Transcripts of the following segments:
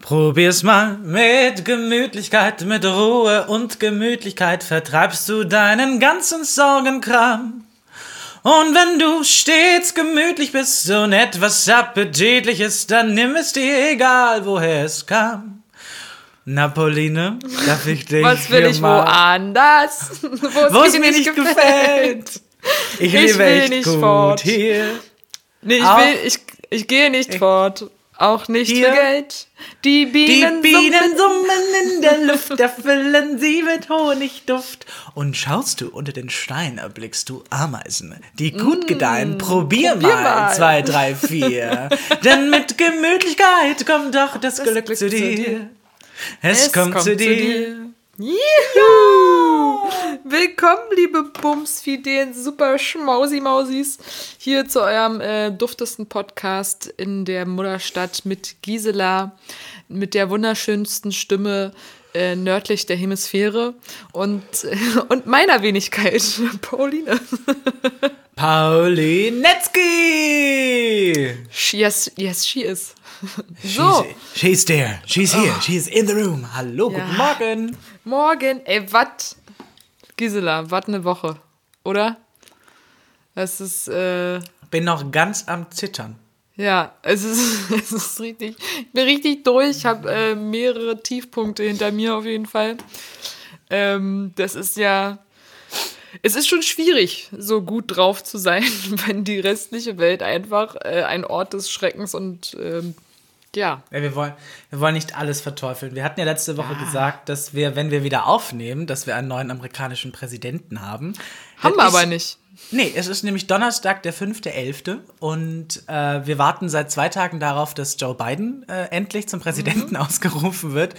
Probier's mal mit Gemütlichkeit, mit Ruhe und Gemütlichkeit vertreibst du deinen ganzen Sorgenkram. Und wenn du stets gemütlich bist und etwas appetitliches, dann nimm es dir egal, woher es kam. Napoline, darf ich dich Was will ich mal, woanders? wo es mir nicht gefällt. Ich, Ich lebe will echt nicht gut fort. hier. Nee, ich will, ich, ich gehe nicht fort. Auch nicht Hier. für Geld. Die Die Bienen, Bienen summen in der Luft, erfüllen sie mit Honigduft. Und schaust du unter den Stein, erblickst du Ameisen, die gut gedeihen. Probier, probier mal, mal. zwei, drei, vier. Denn mit Gemütlichkeit kommt doch das, Glück, Glück zu zu dir. dir. Es, kommt, zu dir. Juhu! Willkommen, liebe Bumsfidelen, super Schmausi-Mausis, hier zu eurem äh, duftesten Podcast in der Mutterstadt mit Gisela, mit der wunderschönsten Stimme äh, nördlich der Hemisphäre und, und meiner Wenigkeit, Pauline. Paulinetzki! Yes, yes, she is. So, She's, she's there. She's here. She's in the room. Hallo, Ja. guten Morgen. Morgen, ey, wat? Gisela, wat ne Woche, oder? Das ist, äh, Bin noch ganz am Zittern. Ja, es ist, es ist richtig, ich bin richtig durch, ich habe äh, mehrere Tiefpunkte hinter mir auf jeden Fall. Ähm, das ist ja, es ist schon schwierig, so gut drauf zu sein, wenn die restliche Welt einfach äh, ein Ort des Schreckens und ähm, ja, Ja, wir, wollen, wir wollen nicht alles verteufeln. Wir hatten ja letzte Woche gesagt, dass wir, wenn wir wieder aufnehmen, dass wir einen neuen amerikanischen Präsidenten haben. haben wir aber nicht. Nee, es ist nämlich Donnerstag, der 5.11. Und äh, wir warten seit zwei Tagen darauf, dass Joe Biden äh, endlich zum Präsidenten Mhm. ausgerufen wird.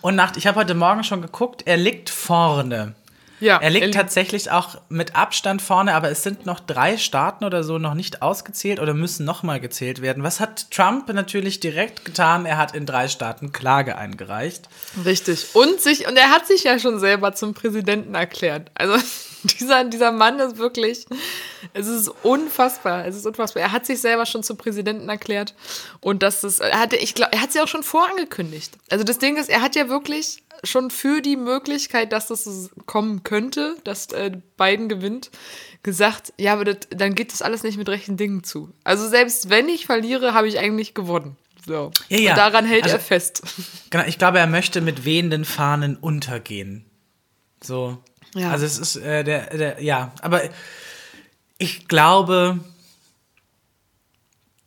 Und nach, ich habe heute Morgen schon geguckt, er liegt vorne. Ja, Er liegt er- tatsächlich auch mit Abstand vorne, aber es sind noch drei Staaten oder so noch nicht ausgezählt oder müssen nochmal gezählt werden. Was hat Trump natürlich direkt getan? Er hat in drei Staaten Klage eingereicht. Richtig. Und sich, und er hat sich ja schon selber zum Präsidenten erklärt. Also dieser, dieser Mann ist wirklich, es ist unfassbar. Es ist unfassbar. Er hat sich selber schon zum Präsidenten erklärt. Und das ist, er hatte, ich glaube, er hat es ja auch schon vorangekündigt. Also das Ding ist, er hat ja wirklich schon für die Möglichkeit, dass das so kommen könnte, dass äh, Biden gewinnt, gesagt, ja, aber das, dann geht das alles nicht mit rechten Dingen zu. Also selbst wenn ich verliere, habe ich eigentlich gewonnen. So. Ja, ja. Und daran hält Also- er fest. Genau, ich glaube, er möchte mit wehenden Fahnen untergehen. So. Ja. Also es ist äh, der, der, ja, aber ich glaube,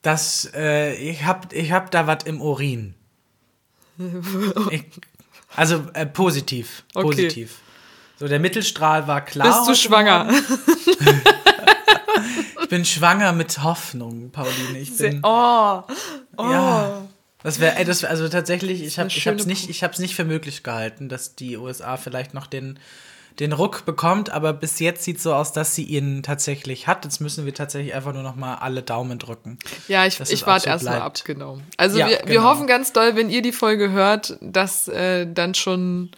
dass äh, ich hab, ich hab da was im Urin. Ich, also äh, positiv, Okay. positiv. So, der Mittelstrahl war klar. Bist du schwanger? Ich bin schwanger mit Hoffnung, Pauline. Ich bin, Oh, ja. Das wäre, also tatsächlich, ich habe nicht, ich hab's nicht für möglich gehalten, dass die USA vielleicht noch den, den Ruck bekommt, aber bis jetzt sieht so aus, dass sie ihn tatsächlich hat. Jetzt müssen wir tatsächlich einfach nur noch mal alle Daumen drücken. ja, ich, es ich warte so erst mal bleibt. ab, genau. Also Ja, wir, wir genau. hoffen ganz doll, wenn ihr die Folge hört, dass äh, dann schon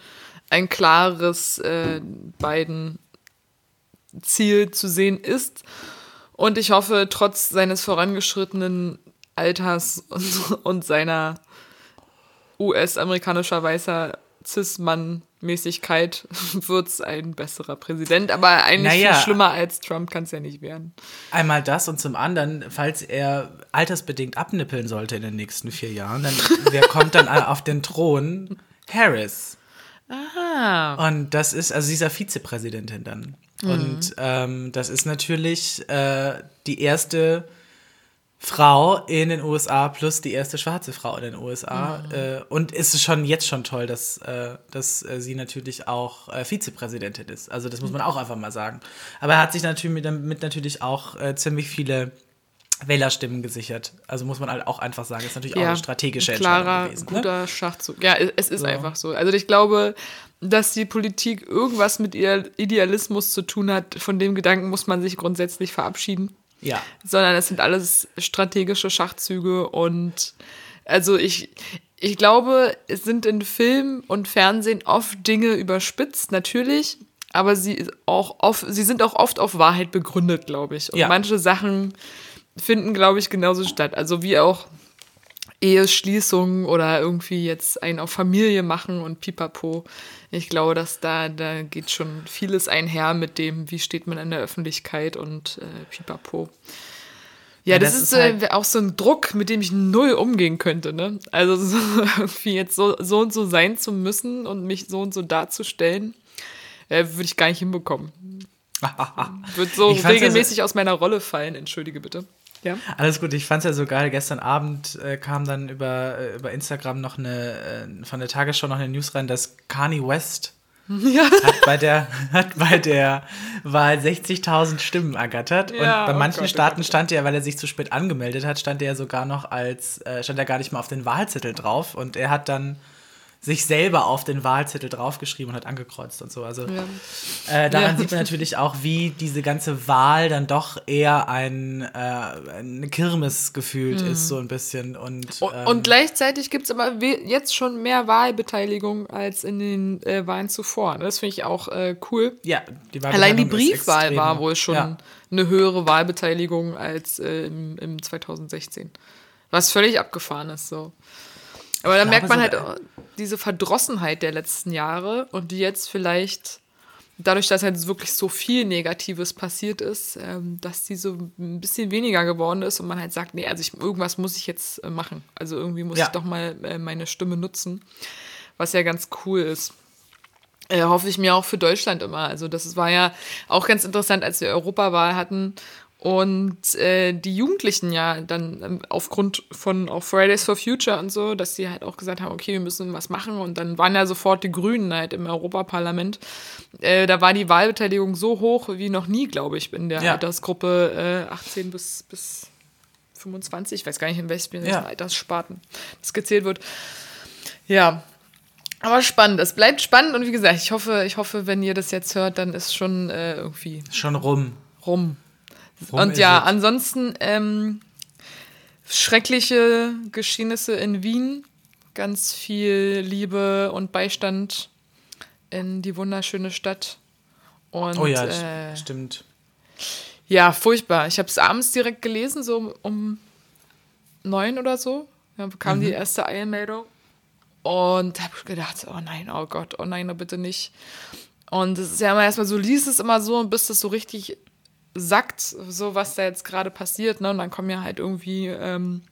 ein klares äh, beiden Ziel zu sehen ist. Und ich hoffe, trotz seines vorangeschrittenen Alters und, und seiner US-amerikanischer weißer Cis-Mann-Mäßigkeit wird es ein besserer Präsident. Aber eigentlich Naja. viel schlimmer als Trump kann es ja nicht werden. Einmal das und zum anderen, falls er altersbedingt abnippeln sollte in den nächsten vier Jahren, dann wer kommt dann auf den Thron? Harris. Ah. Und das ist, also dieser Vizepräsidentin dann. Mhm. Und ähm, das ist natürlich äh, die erste Frau in den USA plus die erste schwarze Frau in den USA. Mhm. Äh, und es ist schon jetzt schon toll, dass, äh, dass äh, sie natürlich auch äh, Vizepräsidentin ist. Also das muss man auch einfach mal sagen. Aber er hat sich natürlich mit, damit natürlich auch äh, ziemlich viele Wählerstimmen gesichert. Also muss man halt auch einfach sagen, ist natürlich auch eine strategische ein klarer, Entscheidung gewesen. Ne? guter Schachzug. Ja, es es ist So. einfach so. Also ich glaube, dass die Politik irgendwas mit ihr Idealismus zu tun hat, von dem Gedanken muss man sich grundsätzlich verabschieden. Ja. Sondern es sind alles strategische Schachzüge und also ich, ich glaube, es sind in Film und Fernsehen oft Dinge überspitzt, natürlich, aber sie, auch oft, sie sind auch oft auf Wahrheit begründet, glaube ich. Und Ja. manche Sachen finden, glaube ich, genauso statt. Also wie auch Eheschließung oder irgendwie jetzt einen auf Familie machen und pipapo. Ich glaube, dass da, da geht schon vieles einher mit dem, wie steht man in der Öffentlichkeit und äh, pipapo. Ja, Ja, das, das ist, ist halt- äh, auch so ein Druck, mit dem ich null umgehen könnte. Ne? Also so, irgendwie jetzt so, so und so sein zu müssen und mich so und so darzustellen, äh, würde ich gar nicht hinbekommen. Wird so regelmäßig aus meiner Rolle fallen, entschuldige bitte. Ja. Alles gut, ich fand's ja so geil. Gestern Abend äh, kam dann über, äh, über Instagram noch eine, äh, von der Tagesschau noch eine News rein, dass Kanye West Ja. hat bei der, hat bei der Wahl 60.000 Stimmen ergattert. Ja, und bei oh manchen Gott, oh Staaten Gott. stand er, weil er sich zu spät angemeldet hat, stand er ja sogar noch als, äh, stand er gar nicht mal auf den Wahlzettel drauf. Und er hat dann sich selber auf den Wahlzettel draufgeschrieben und hat angekreuzt und so. Also äh, daran Ja. sieht man natürlich auch, wie diese ganze Wahl dann doch eher ein, äh, eine Kirmes gefühlt ist, so ein bisschen. Und, Und, ähm, und gleichzeitig gibt es aber jetzt schon mehr Wahlbeteiligung als in den äh, Wahlen zuvor. Das finde ich auch äh, cool. ja, die Allein die Briefwahl war wohl schon Ja. eine höhere Wahlbeteiligung als äh, im, im 2016. Was völlig abgefahren ist so. Aber da glaube merkt man halt auch diese Verdrossenheit der letzten Jahre und die jetzt vielleicht, dadurch, dass halt wirklich so viel Negatives passiert ist, ähm, dass die so ein bisschen weniger geworden ist und man halt sagt, nee, also ich, irgendwas muss ich jetzt äh, machen. Also irgendwie muss Ja. ich doch mal äh, meine Stimme nutzen, was ja ganz cool ist. Äh, hoffe ich mir auch für Deutschland immer. Also das war ja auch ganz interessant, als wir Europawahl hatten und äh, die Jugendlichen ja dann ähm, aufgrund von auch Fridays for Future und so, dass sie halt auch gesagt haben, okay, wir müssen was machen und dann waren ja sofort die Grünen halt im Europaparlament. Äh, da war die Wahlbeteiligung so hoch wie noch nie, glaube ich, in der Ja. Altersgruppe äh, 18 bis, bis 25, ich weiß gar nicht, in welchen Ja. Alterssparten das gezählt wird. Ja, aber spannend. Es bleibt spannend und wie gesagt, ich hoffe, ich hoffe, wenn ihr das jetzt hört, dann ist schon äh, irgendwie Schon rum. rum. Rum und ja, ansonsten ähm, schreckliche Geschehnisse in Wien. Ganz viel Liebe und Beistand in die wunderschöne Stadt. Und Oh ja, äh, stimmt. ja, furchtbar. Ich habe es abends direkt gelesen, so um neun oder so. Da bekam die erste Eilmeldung. Und habe gedacht, oh nein, oh Gott, oh nein, oh bitte nicht. Und es ist ja immer erstmal so, liest es immer so, bis das so richtig sackt, so was da jetzt gerade passiert. Ne? Und dann kommen ja halt irgendwie, ähm,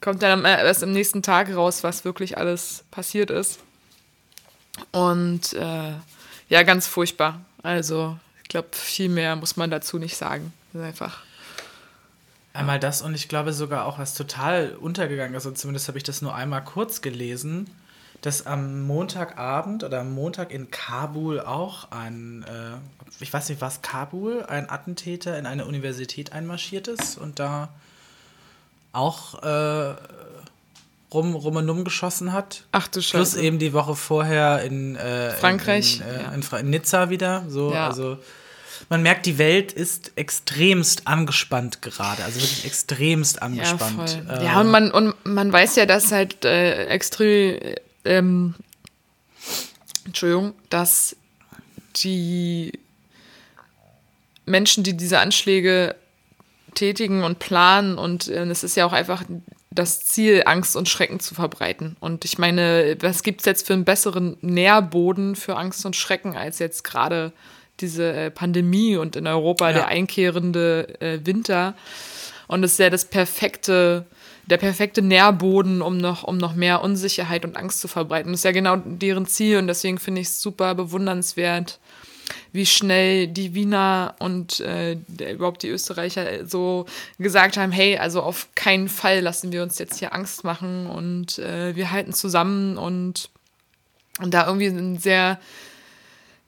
kommt dann äh, erst am nächsten Tag raus, was wirklich alles passiert ist. Und äh, ja, ganz furchtbar. Also, ich glaube, viel mehr muss man dazu nicht sagen. Das ist einfach. Einmal das und ich glaube sogar auch, was total untergegangen ist, und zumindest habe ich das nur einmal kurz gelesen, dass am Montagabend oder am Montag in Kabul auch ein, äh, ich weiß nicht, was Kabul, ein Attentäter in eine Universität einmarschiert ist und da auch äh, rum, rum und um geschossen hat. Ach du Plus Scheiße. eben die Woche vorher in, äh, Frankreich, in, in, äh, ja. in, Fra in Nizza wieder. So, Ja. also man merkt, die Welt ist extremst angespannt gerade. Also wirklich extremst Ja, angespannt. voll. Äh, ja, und man, und man weiß ja, dass halt äh, extrem, ähm, Entschuldigung, dass die Menschen, die diese Anschläge tätigen und planen und äh, es ist ja auch einfach das Ziel, Angst und Schrecken zu verbreiten. Und ich meine, was gibt es jetzt für einen besseren Nährboden für Angst und Schrecken als jetzt gerade diese äh, Pandemie und in Europa Ja. der einkehrende äh, Winter? Und es ist ja das perfekte, der perfekte Nährboden, um noch, um noch mehr Unsicherheit und Angst zu verbreiten. Das ist ja genau deren Ziel und deswegen finde ich es super bewundernswert, wie schnell die Wiener und äh, der, überhaupt die Österreicher so gesagt haben, hey, also auf keinen Fall lassen wir uns jetzt hier Angst machen und äh, wir halten zusammen und, und da irgendwie ein sehr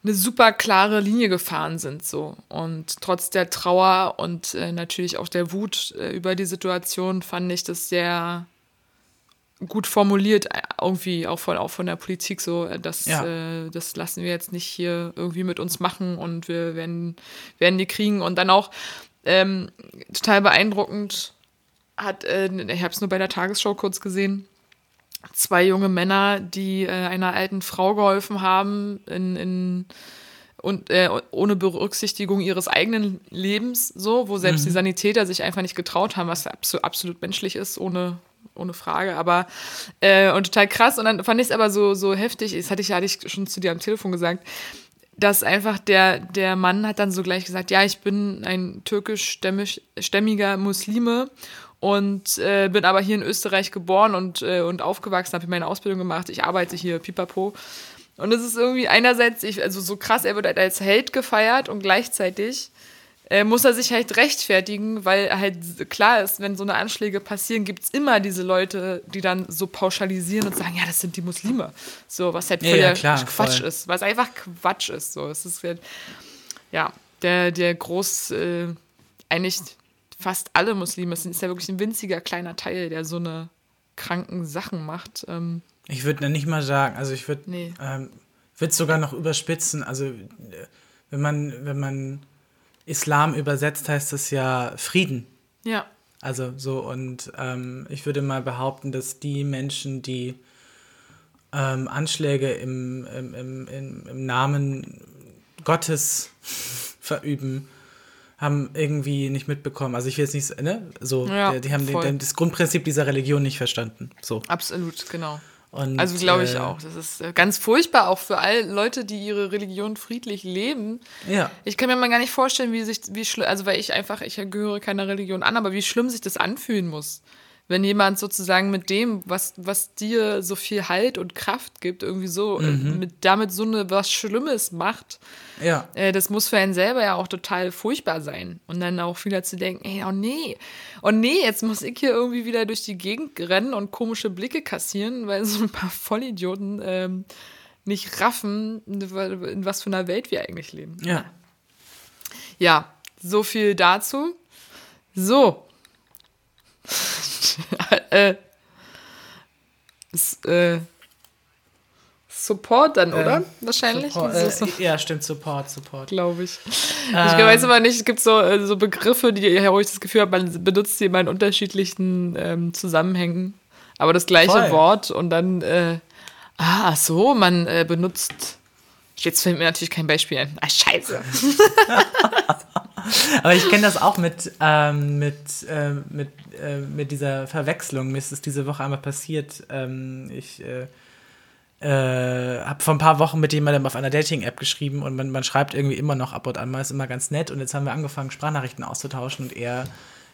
eine super klare Linie gefahren sind so und trotz der Trauer und äh, natürlich auch der Wut äh, über die Situation fand ich das sehr gut formuliert äh, irgendwie auch von auch von der Politik so äh, dass Ja. äh, das lassen wir jetzt nicht hier irgendwie mit uns machen und wir werden werden die kriegen und dann auch ähm, total beeindruckend hat äh, ich habe es nur bei der Tagesschau kurz gesehen zwei junge Männer, die äh, einer alten Frau geholfen haben in, in und äh, ohne Berücksichtigung ihres eigenen Lebens, so, wo selbst die Sanitäter sich einfach nicht getraut haben, was abso absolut menschlich ist, ohne ohne Frage. Aber, äh, und total krass. Und dann fand ich es aber so, so heftig, das hatte ich, hatte ich schon zu dir am Telefon gesagt, dass einfach der, der Mann hat dann so gleich gesagt, ja, ich bin ein türkisch-stämmiger Muslime und äh, bin aber hier in Österreich geboren und, äh, und aufgewachsen, habe meine Ausbildung gemacht, ich arbeite hier, pipapo. Und es ist irgendwie einerseits, ich, also so krass, er wird halt als Held gefeiert und gleichzeitig äh, muss er sich halt rechtfertigen, weil halt klar ist, wenn so eine Anschläge passieren, gibt es immer diese Leute, die dann so pauschalisieren und sagen, ja, das sind die Muslime. So, was halt Ja, voll ja, der klar, Quatsch voll. ist, was einfach Quatsch ist. So, es ist halt, ja, der, der groß, äh, eigentlich fast alle Muslime, es ist ja wirklich ein winziger kleiner Teil, der so eine kranken Sachen macht. Ähm, Ich würde nicht mal sagen, also ich würde Nee. ähm, würde sogar noch überspitzen. Also äh, wenn man, wenn man Islam übersetzt, heißt das ja Frieden. ja. Also so und ähm, ich würde mal behaupten, dass die Menschen, die ähm, Anschläge im, im, im, im Namen Gottes verüben, haben irgendwie nicht mitbekommen. Also ich will jetzt nicht, ne? So, Ja, die, die haben voll. den, das Grundprinzip dieser Religion nicht verstanden. So. Absolut, genau. Und, Also glaube ich äh, auch. Das ist äh, ganz furchtbar, auch für all Leute, die ihre Religion friedlich leben. Ja. Ich kann mir mal gar nicht vorstellen, wie sich, wie schlimm, also weil ich einfach, ich gehöre keiner Religion an, aber wie schlimm sich das anfühlen muss. Wenn jemand sozusagen mit dem, was, was dir so viel Halt und Kraft gibt, irgendwie so, äh, mit, damit so eine was Schlimmes macht, Ja. äh, das muss für einen selber ja auch total furchtbar sein. Und dann auch wieder zu denken, ey, oh nee, oh nee, jetzt muss ich hier irgendwie wieder durch die Gegend rennen und komische Blicke kassieren, weil so ein paar Vollidioten ähm, nicht raffen, in was für einer Welt wir eigentlich leben. Ja. Ja, so viel dazu. So. äh, s- äh, Support dann, oder? Wahrscheinlich. Support, So- äh, ja, stimmt, Support, Support. glaube ich. Ähm. Ich weiß aber nicht, es gibt so, äh, so Begriffe, die, wo ich das Gefühl habe, man benutzt sie immer in unterschiedlichen ähm, Zusammenhängen. Aber das gleiche Voll. Wort und dann, äh, ah, ach so, man äh, benutzt. Jetzt fällt mir natürlich kein Beispiel ein. Ah, scheiße. Aber ich kenne das auch mit, ähm, mit, äh, mit, äh, mit dieser Verwechslung. Mir ist es diese Woche einmal passiert. Ähm, ich äh, äh, habe vor ein paar Wochen mit jemandem auf einer Dating-App geschrieben und man, man schreibt irgendwie immer noch ab und an mal, ist immer ganz nett. Und jetzt haben wir angefangen, Sprachnachrichten auszutauschen und er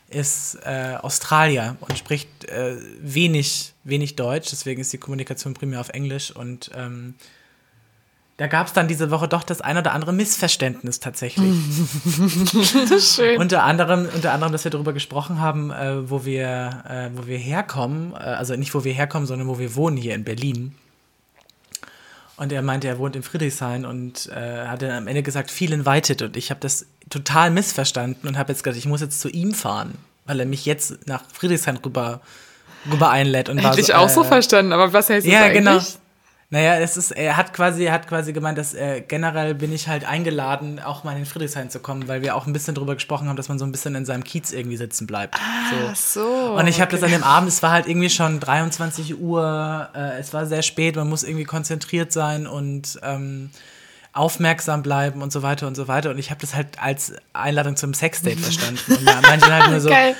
ist äh, Australier und spricht äh, wenig, wenig Deutsch, deswegen ist die Kommunikation primär auf Englisch und ähm, da gab es dann diese Woche doch das ein oder andere Missverständnis tatsächlich. Schön. Unter anderem, unter anderem, dass wir darüber gesprochen haben, äh, wo, wir, äh, wo wir herkommen. Äh, also nicht, wo wir herkommen, sondern wo wir wohnen hier in Berlin. Und er meinte, er wohnt in Friedrichshain und äh, hat dann am Ende gesagt, viel invited. Und ich habe das total missverstanden und habe jetzt gesagt, ich muss jetzt zu ihm fahren, weil er mich jetzt nach Friedrichshain rüber, rüber einlädt. Und war Hätte ich auch so äh, verstanden, aber was heißt das ja, eigentlich? genau. Naja, es ist, er hat quasi, er hat quasi gemeint, dass äh, generell bin ich halt eingeladen, auch mal in Friedrichshain zu kommen, weil wir auch ein bisschen darüber gesprochen haben, dass man so ein bisschen in seinem Kiez irgendwie sitzen bleibt. Ach so. so. Und ich habe das an dem Abend, es war halt irgendwie schon 23 Uhr, äh, es war sehr spät, man muss irgendwie konzentriert sein und ähm, aufmerksam bleiben und so weiter und so weiter. Und ich habe das halt als Einladung zum Sexdate verstanden. Und manche halt nur so, Geil.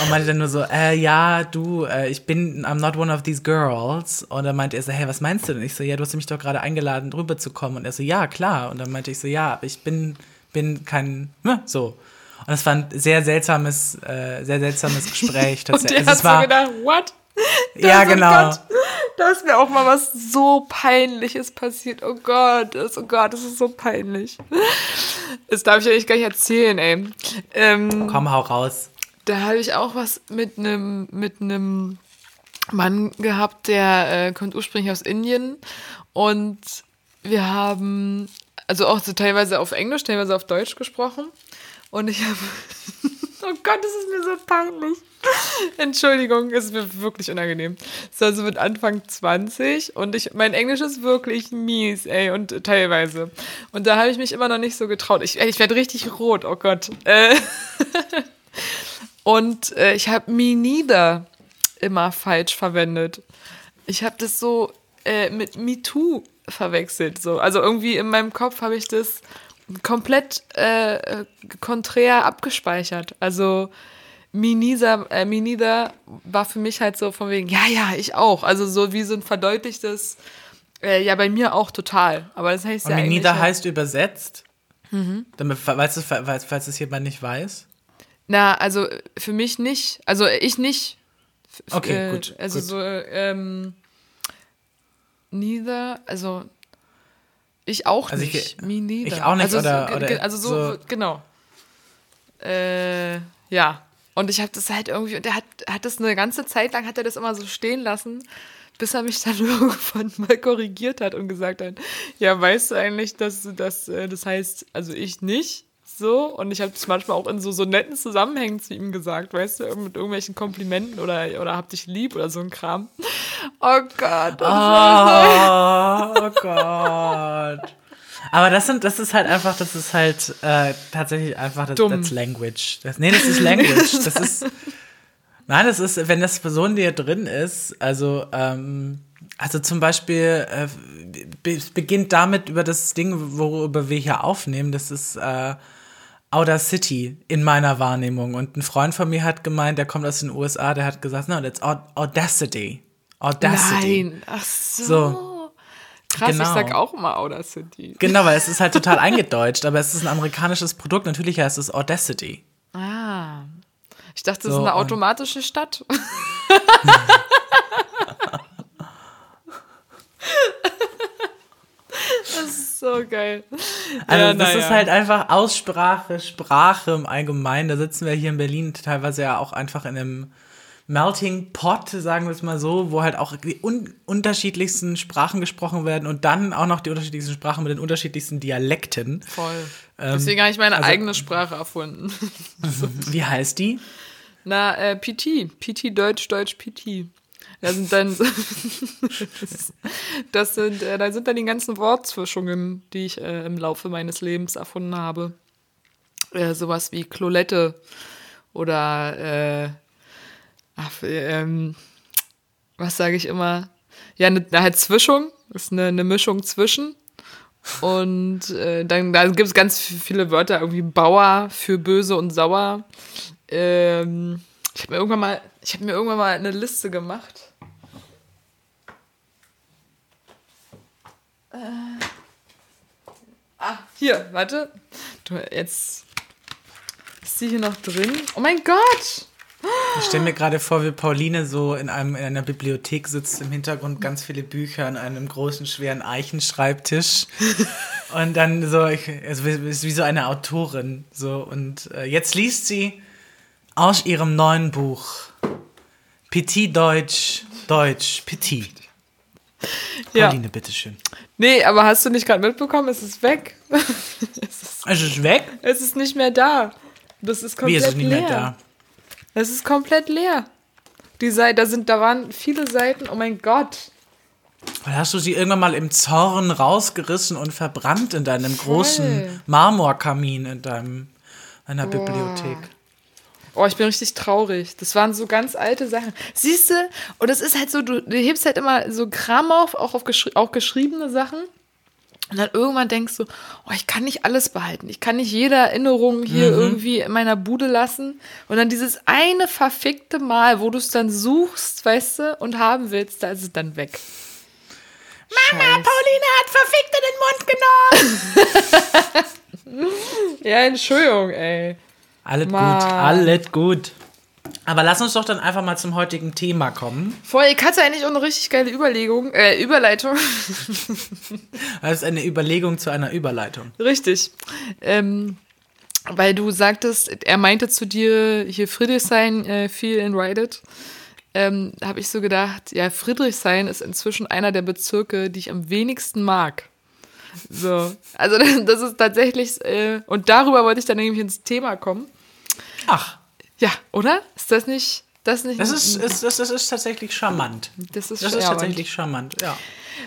Und meinte dann nur so, äh, ja, du, äh, ich bin, I'm not one of these girls. Und dann meinte er so, hey, was meinst du denn? Ich so, ja, du hast mich doch gerade eingeladen, rüber zu kommen. Und er so, ja, klar. Und dann meinte ich so, ja, aber ich bin, bin kein, ne, so. Und es war ein sehr seltsames, äh, sehr seltsames Gespräch. Und tatsächlich. der Also hat so gedacht, what? ja, Das- oh genau. Gott, da ist mir auch mal was so Peinliches passiert. Oh Gott, das, oh Gott, das ist so peinlich. Das darf ich eigentlich gar nicht erzählen, ey. Ähm, Komm, hau raus. Da habe ich auch was mit einem mit einem Mann gehabt, der äh, kommt ursprünglich aus Indien und wir haben also auch so teilweise auf Englisch, teilweise auf Deutsch gesprochen und ich habe oh Gott, das ist mir so peinlich. Entschuldigung, es ist mir wirklich unangenehm. Es war so mit Anfang 20 und ich, mein Englisch ist wirklich mies, ey, und teilweise. Und da habe ich mich immer noch nicht so getraut. Ich, ich werde richtig rot, oh Gott. Äh, und äh, ich habe me neither immer falsch verwendet. Ich habe das so äh, mit Me Too verwechselt. So. Also irgendwie in meinem Kopf habe ich das komplett äh, konträr abgespeichert. Also Me neither, äh, neither war für mich halt so von wegen, ja, ja, ich auch. Also so wie so ein verdeutlichtes, äh, ja, bei mir auch total. Aber das heißt ja me eigentlich. halt- heißt übersetzt. Damit, falls, es, falls, falls es jemand nicht weiß. Na, also äh, für mich nicht. Also ich nicht. Okay, äh, gut, Also gut. so, ähm, neither, also ich auch Also ich- nicht. Me neither. ich auch nicht, Also oder- so, oder also so, so- genau. Äh, ja. Und ich habe das halt irgendwie, und er hat, hat das eine ganze Zeit lang, hat er das immer so stehen lassen, bis er mich dann irgendwann mal korrigiert hat und gesagt hat, ja, weißt du eigentlich, dass das, äh, das heißt, also ich nicht so und ich habe das manchmal auch in so, so netten Zusammenhängen zu ihm gesagt, weißt du, mit irgendwelchen Komplimenten oder, oder hab dich lieb oder so ein Kram. Oh Gott. das Oh, oh Gott. Aber das sind, das ist halt einfach, das ist halt äh, tatsächlich einfach das that's Language. Das, nee, das ist Language. Das ist. Nein, das ist, wenn das so in dir drin ist, also, ähm, also zum Beispiel, äh, es beginnt damit über das Ding, worüber wir hier aufnehmen, das ist äh, Outer City in meiner Wahrnehmung. Und ein Freund von mir hat gemeint, der kommt aus den USA, der hat gesagt, no, that's Aud- Audacity. Audacity. Nein, ach so. So. Krass, Genau. ich sag auch immer Outer City. Genau, weil es ist halt total eingedeutscht, aber es ist ein amerikanisches Produkt. Natürlich heißt es Audacity. Ah. Ich dachte, das So, ist eine automatische Stadt. das ist so geil. Also Ja, das naja. ist halt einfach Aussprache, Sprache im Allgemeinen. Da sitzen wir hier in Berlin teilweise ja auch einfach in einem Melting Pot, sagen wir es mal so, wo halt auch die un unterschiedlichsten Sprachen gesprochen werden und dann auch noch die unterschiedlichsten Sprachen mit den unterschiedlichsten Dialekten. Voll. Ähm, Deswegen habe ich meine also- eigene Sprache erfunden. Wie heißt die? Na, äh, PT. PT Deutsch, Deutsch, PT. Da sind dann, das sind, äh, da sind dann die ganzen Wortzwischungen, die ich äh, im Laufe meines Lebens erfunden habe. Äh, sowas wie Klolette oder, äh, ach, ähm, was sage ich immer? Ja, eine ne, halt Zwischung, ist eine, eine Mischung zwischen. Und äh, dann da gibt es ganz viele Wörter, irgendwie Bauer für böse und sauer. Ähm, ich habe mir irgendwann ich habe mir irgendwann mal eine Liste gemacht. Äh, ah, hier, warte. Du, jetzt ist sie hier noch drin. Oh mein Gott! Ich stelle mir gerade vor, wie Pauline so in, einem, in einer Bibliothek sitzt, im Hintergrund ganz viele Bücher an einem großen, schweren Eichenschreibtisch. und dann so, ich, also wie, ist wie so eine Autorin. So, und äh, jetzt liest sie aus ihrem neuen Buch Petit Deutsch, Deutsch, Petit. Ja. Pauline, bitteschön. Nee, aber hast du nicht gerade mitbekommen? Es ist weg. es, ist, Es ist weg? es ist nicht mehr da. Das ist Wie komplett ist es nicht leer. mehr da? Es ist komplett leer. Die Seite, da sind, da waren viele Seiten. Oh mein Gott. Weil hast du sie irgendwann mal im Zorn rausgerissen und verbrannt in deinem großen Voll. Marmorkamin in deinem, deiner Bibliothek? Oh, ich bin richtig traurig. Das waren so ganz alte Sachen. Siehst du? Und es ist halt so, du, du hebst halt immer so Kram auf, auch auf geschri auch geschriebene Sachen. Und dann irgendwann denkst du, oh, ich kann nicht alles behalten. Ich kann nicht jede Erinnerung hier irgendwie in meiner Bude lassen. Und dann dieses eine verfickte Mal, wo du es dann suchst, weißt du, und haben willst, da ist es dann weg. Mama, Pauline hat verfickt in den Mund genommen. Ja, Entschuldigung, ey. Alles Mann. gut, alles gut. Aber lass uns doch dann einfach mal zum heutigen Thema kommen. Voll, ich hatte eigentlich auch eine richtig geile Überlegung, äh, Überleitung. Das ist eine Überlegung zu einer Überleitung. Richtig. Ähm, weil du sagtest, er meinte zu dir, hier Friedrichshain äh, viel in Reddit. Ähm, habe ich so gedacht, ja, Friedrichshain ist inzwischen einer der Bezirke, die ich am wenigsten mag. So, also das ist tatsächlich, äh, und darüber wollte ich dann nämlich ins Thema kommen. Ach, Ja, oder? Ist das nicht, das nicht? das ist, ist, das, das ist tatsächlich charmant. das ist, Das ist tatsächlich charmant, ja.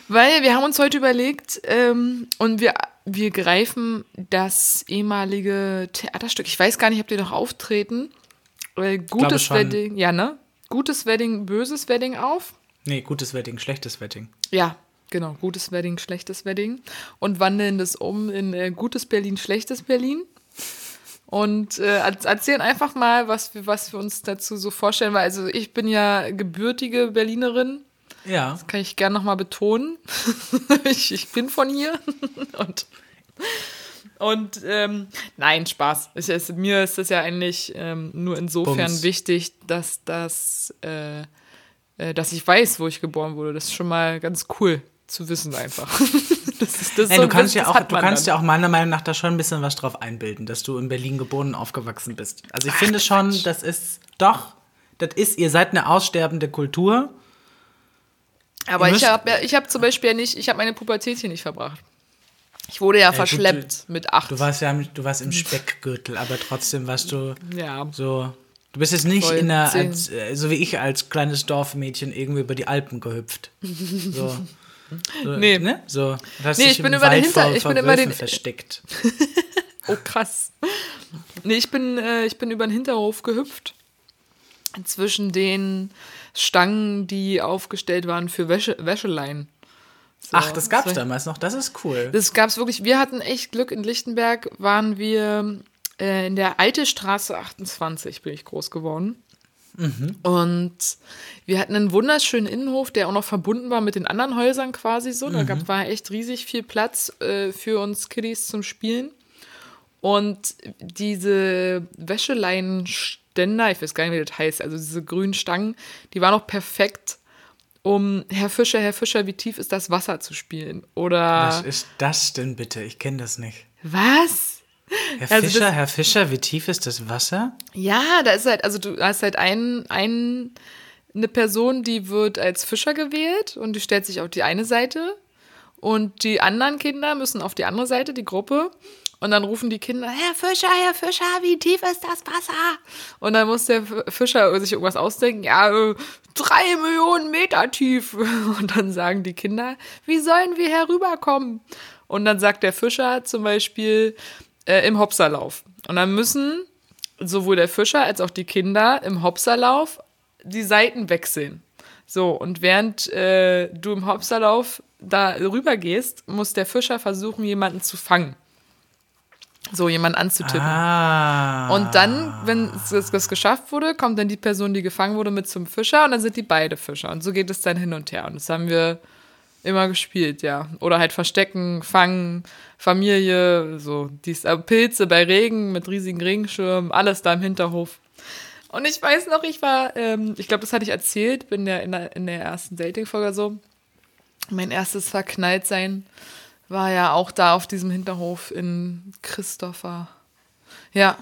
Weil wir haben uns heute überlegt ähm, und wir, wir greifen das ehemalige Theaterstück. Ich weiß gar nicht, ob die noch auftreten. Äh, gutes. Wedding, ja, ne? Gutes Wedding, böses Wedding auf. Nee, gutes Wedding, schlechtes Wedding. Ja, genau. Gutes Wedding, schlechtes Wedding. Und wandeln das um in äh, gutes Berlin, schlechtes Berlin. Und äh, erzählen einfach mal, was wir, was wir uns dazu so vorstellen. Weil also ich bin ja gebürtige Berlinerin. Ja. Das kann ich gerne nochmal betonen. ich, ich bin von hier. und und ähm, nein, Spaß. Ich, es, mir ist das ja eigentlich ähm, nur insofern Bums. wichtig, dass das, äh, äh, dass ich weiß, wo ich geboren wurde. Das ist schon mal ganz cool zu wissen einfach. das ist, das Ey, so du kannst ja auch, du kannst ja auch meiner Meinung nach da schon ein bisschen was drauf einbilden, dass du in Berlin geboren und aufgewachsen bist. Also ich finde schon, das ist doch, das ist, ihr seid eine aussterbende Kultur. Aber Ihr ich habe ja, ich hab zum Beispiel ja nicht, ich habe meine Pubertät hier nicht verbracht. Ich wurde ja gut, verschleppt mit acht. Du warst ja, im- du warst im Speckgürtel, aber trotzdem warst du ja. so. Du bist jetzt nicht Voll in der, zehn. als, äh, so wie ich als kleines Dorfmädchen irgendwie über die Alpen gehüpft. So. so Nee. Ne? So. Hast Nee, ich bin im über den Wald Hinter- vor, ich bin immer den- versteckt. Oh, krass. Nee, ich bin, äh, ich bin über den Hinterhof gehüpft. Zwischen den Stangen, die aufgestellt waren für Wäsche, Wäscheleien. So, Ach, das gab's war- damals noch. Das ist cool. Das gab's wirklich. Wir hatten echt Glück. In Lichtenberg waren wir äh, in der Alte Straße 28, bin ich groß geworden. Und wir hatten einen wunderschönen Innenhof, der auch noch verbunden war mit den anderen Häusern quasi so. Da gab, war echt riesig viel Platz äh, für uns Kiddies zum Spielen. Und diese Wäscheleinständer, ich weiß gar nicht, wie das heißt, also diese grünen Stangen, die waren auch perfekt, um Herr Fischer, Herr Fischer, wie tief ist das Wasser zu spielen? Oder Was ist das denn bitte? Ich kenne das nicht. was? Herr Also Fischer, das- Herr Fischer, wie tief ist das Wasser? Ja, da ist halt, also du hast halt ein, ein, eine Person, die wird als Fischer gewählt und die stellt sich auf die eine Seite und die anderen Kinder müssen auf die andere Seite, die Gruppe. Und dann rufen die Kinder, Herr Fischer, Herr Fischer, wie tief ist das Wasser? Und dann muss der Fischer sich irgendwas ausdenken, ja, äh, drei Millionen Meter tief. Und dann sagen die Kinder, wie sollen wir herüberkommen? Und dann sagt der Fischer zum Beispiel äh, im Hopserlauf. Und dann müssen sowohl der Fischer als auch die Kinder im Hopserlauf die Seiten wechseln. So, und während äh, du im Hopserlauf da rüber gehst, muss der Fischer versuchen, jemanden zu fangen. So, jemanden anzutippen. Ah. Und dann, wenn es- das geschafft wurde, kommt dann die Person, die gefangen wurde, mit zum Fischer und dann sind die beide Fischer. Und so geht es dann hin und her. Und das haben wir immer gespielt, ja. Oder halt Verstecken, Fangen, Familie, so. Dies, äh, Pilze bei Regen mit riesigen Regenschirmen, alles da im Hinterhof. Und ich weiß noch, ich war, ähm, ich glaube, das hatte ich erzählt, bin ja in der, in der ersten Dating-Folge so. Mein erstes Verknalltsein war ja auch da auf diesem Hinterhof in Christopher. Ja,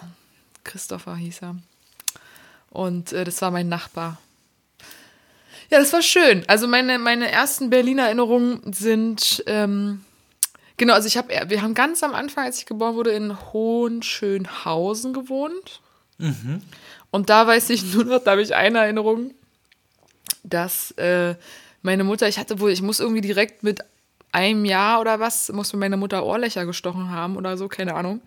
Christopher hieß er. Und äh, das war mein Nachbar. Ja, das war schön. Also meine, meine ersten Berliner Erinnerungen sind, ähm, genau, also ich habe, wir haben ganz am Anfang, als ich geboren wurde, in Hohenschönhausen gewohnt. Und da weiß ich nur noch, da habe ich eine Erinnerung, dass äh, meine Mutter, ich hatte wohl, ich muss irgendwie direkt mit einem Jahr oder was, muss mir meine Mutter Ohrlöcher gestochen haben oder so, keine Ahnung.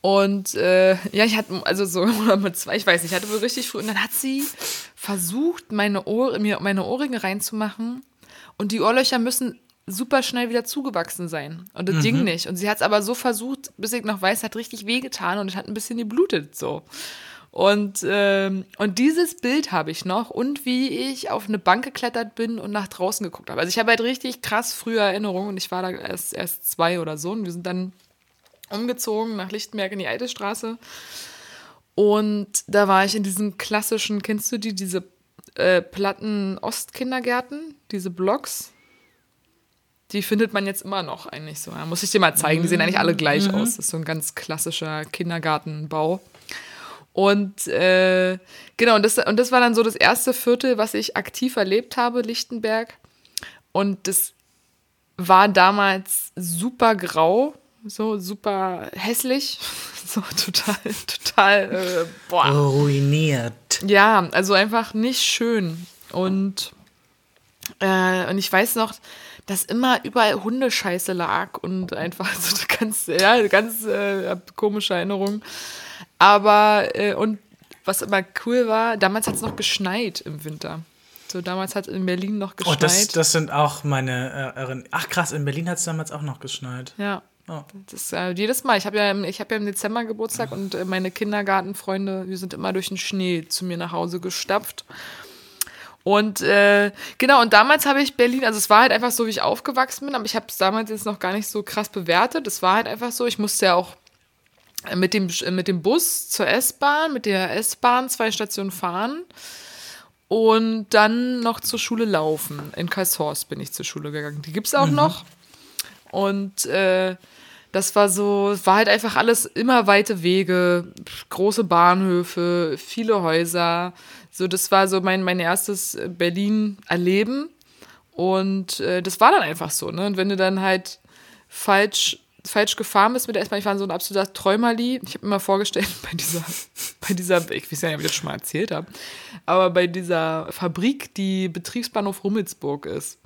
Und äh, ja, ich hatte, also so, oder mit zwei, ich weiß nicht, ich hatte wohl richtig früh. Und dann hat sie versucht, meine Ohr, mir meine Ohrringe reinzumachen. Und die Ohrlöcher müssen super schnell wieder zugewachsen sein. Und das ging nicht. Und sie hat es aber so versucht, bis ich noch weiß, hat richtig wehgetan und es hat ein bisschen geblutet so. Und, ähm, und dieses Bild habe ich noch und wie ich auf eine Bank geklettert bin und nach draußen geguckt habe. Also ich habe halt richtig krass frühe Erinnerungen und ich war da erst, erst zwei oder so und wir sind dann umgezogen nach Lichtenberg in die alte Straße. Und da war ich in diesen klassischen, kennst du die, diese äh, platten Ostkindergärten, diese Blocks? Die findet man jetzt immer noch eigentlich so. Ja, muss ich dir mal zeigen. Die sehen eigentlich alle gleich aus. Das ist so ein ganz klassischer Kindergartenbau. Und äh, genau, und das, und das war dann so das erste Viertel, was ich aktiv erlebt habe, Lichtenberg. Und das war damals super grau, so super hässlich, so total, total, äh, boah. Ruiniert. Ja, also einfach nicht schön. Und, äh, und ich weiß noch, dass immer überall Hundescheiße lag und einfach so eine ganz, ja, ganz äh, komische Erinnerung. Aber, äh, und was immer cool war, damals hat es noch geschneit im Winter. So, damals hat in Berlin noch Oh, geschneit. das, das sind auch meine äh. Ach krass, in Berlin hat es damals auch noch geschneit. ja, Ja. Das ist äh, jedes Mal. Ich habe ja, im- ich hab ja im Dezember Geburtstag und äh, meine Kindergartenfreunde, wir sind immer durch den Schnee zu mir nach Hause gestapft. Und äh, genau, und damals habe ich Berlin, also es war halt einfach so, wie ich aufgewachsen bin, aber ich habe es damals jetzt noch gar nicht so krass bewertet. Es war halt einfach so, ich musste ja auch mit dem, mit dem Bus zur S-Bahn, mit der S-Bahn zwei Stationen fahren und dann noch zur Schule laufen. In Karlshorst bin ich zur Schule gegangen. Die gibt es auch noch. Und äh, das war so, war halt einfach alles immer weite Wege, große Bahnhöfe, viele Häuser. So, das war so mein, mein erstes Berlin-Erleben. Und äh, das war dann einfach so, ne? Und wenn du dann halt falsch, falsch gefahren bist mit der S-Bahn, ich war so ein absoluter Träumerli. Ich habe mir mal vorgestellt, bei dieser, bei dieser, ich weiß ja nicht, ob ich das schon mal erzählt habe, aber bei dieser Fabrik, die Betriebsbahnhof Rummelsburg ist.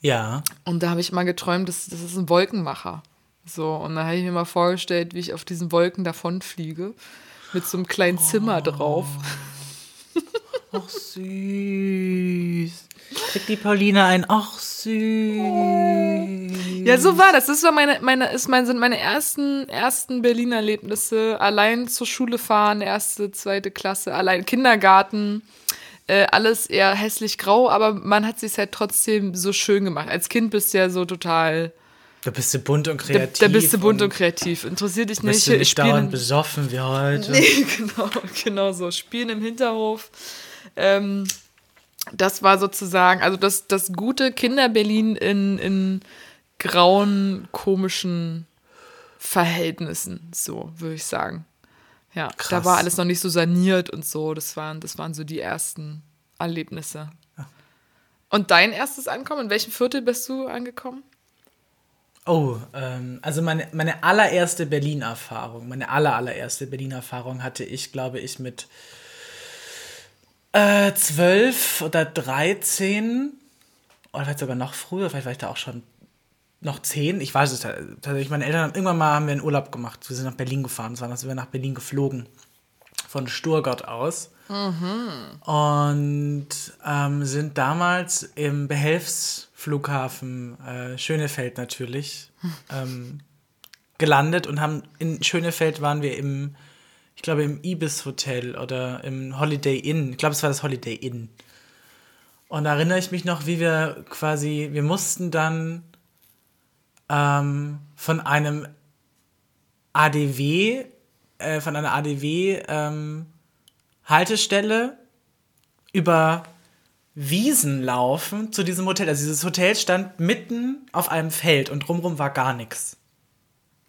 Ja. Und da habe ich mal geträumt, das, das ist ein Wolkenmacher. So, und da habe ich mir mal vorgestellt, wie ich auf diesen Wolken davonfliege. Mit so einem kleinen Zimmer drauf. Ach, süß. Kriegt die Paulina ein Ach, süß. Ja, so war das. Das war meine, meine, ist mein, sind meine ersten, ersten Berliner Erlebnisse. Allein zur Schule fahren, erste, zweite Klasse, allein Kindergarten. Äh, alles eher hässlich grau, aber man hat sich halt trotzdem so schön gemacht. Als Kind bist du ja so total. Da bist du bunt und Da, kreativ. da bist du bunt und kreativ. Interessiert dich Bist nicht. du nicht Spielen dauernd besoffen wie heute. Nee, genau, genau so. Spielen im Hinterhof. Ähm, das war sozusagen, also das, das gute Kinder-Berlin in, in grauen, komischen Verhältnissen, so würde ich sagen. Ja, da Krass. war alles noch nicht so saniert und so. Das waren, das waren so die ersten Erlebnisse. Und dein erstes Ankommen, in welchem Viertel bist du angekommen? Oh, ähm, also meine, meine allererste Berlin-Erfahrung, meine aller, allererste Berlin-Erfahrung hatte ich, glaube ich, mit äh, 12 oder 13 oder vielleicht sogar noch früher, vielleicht war ich da auch schon noch 10, ich weiß es ta- tatsächlich. Meine Eltern haben irgendwann mal haben wir einen Urlaub gemacht. Wir sind nach Berlin gefahren, war, dass wir nach Berlin geflogen. Von Sturgott aus. Und ähm, sind damals im Behelfsflughafen äh, Schönefeld natürlich ähm, gelandet und haben in Schönefeld waren wir im, ich glaube, im Ibis Hotel oder im Holiday Inn. Ich glaube, es war das Holiday Inn. Und da erinnere ich mich noch, wie wir quasi, wir mussten dann ähm, von einem ADW, äh, von einer ADW ähm, Haltestelle über Wiesen laufen zu diesem Hotel. Also dieses Hotel stand mitten auf einem Feld und drumherum war gar nichts.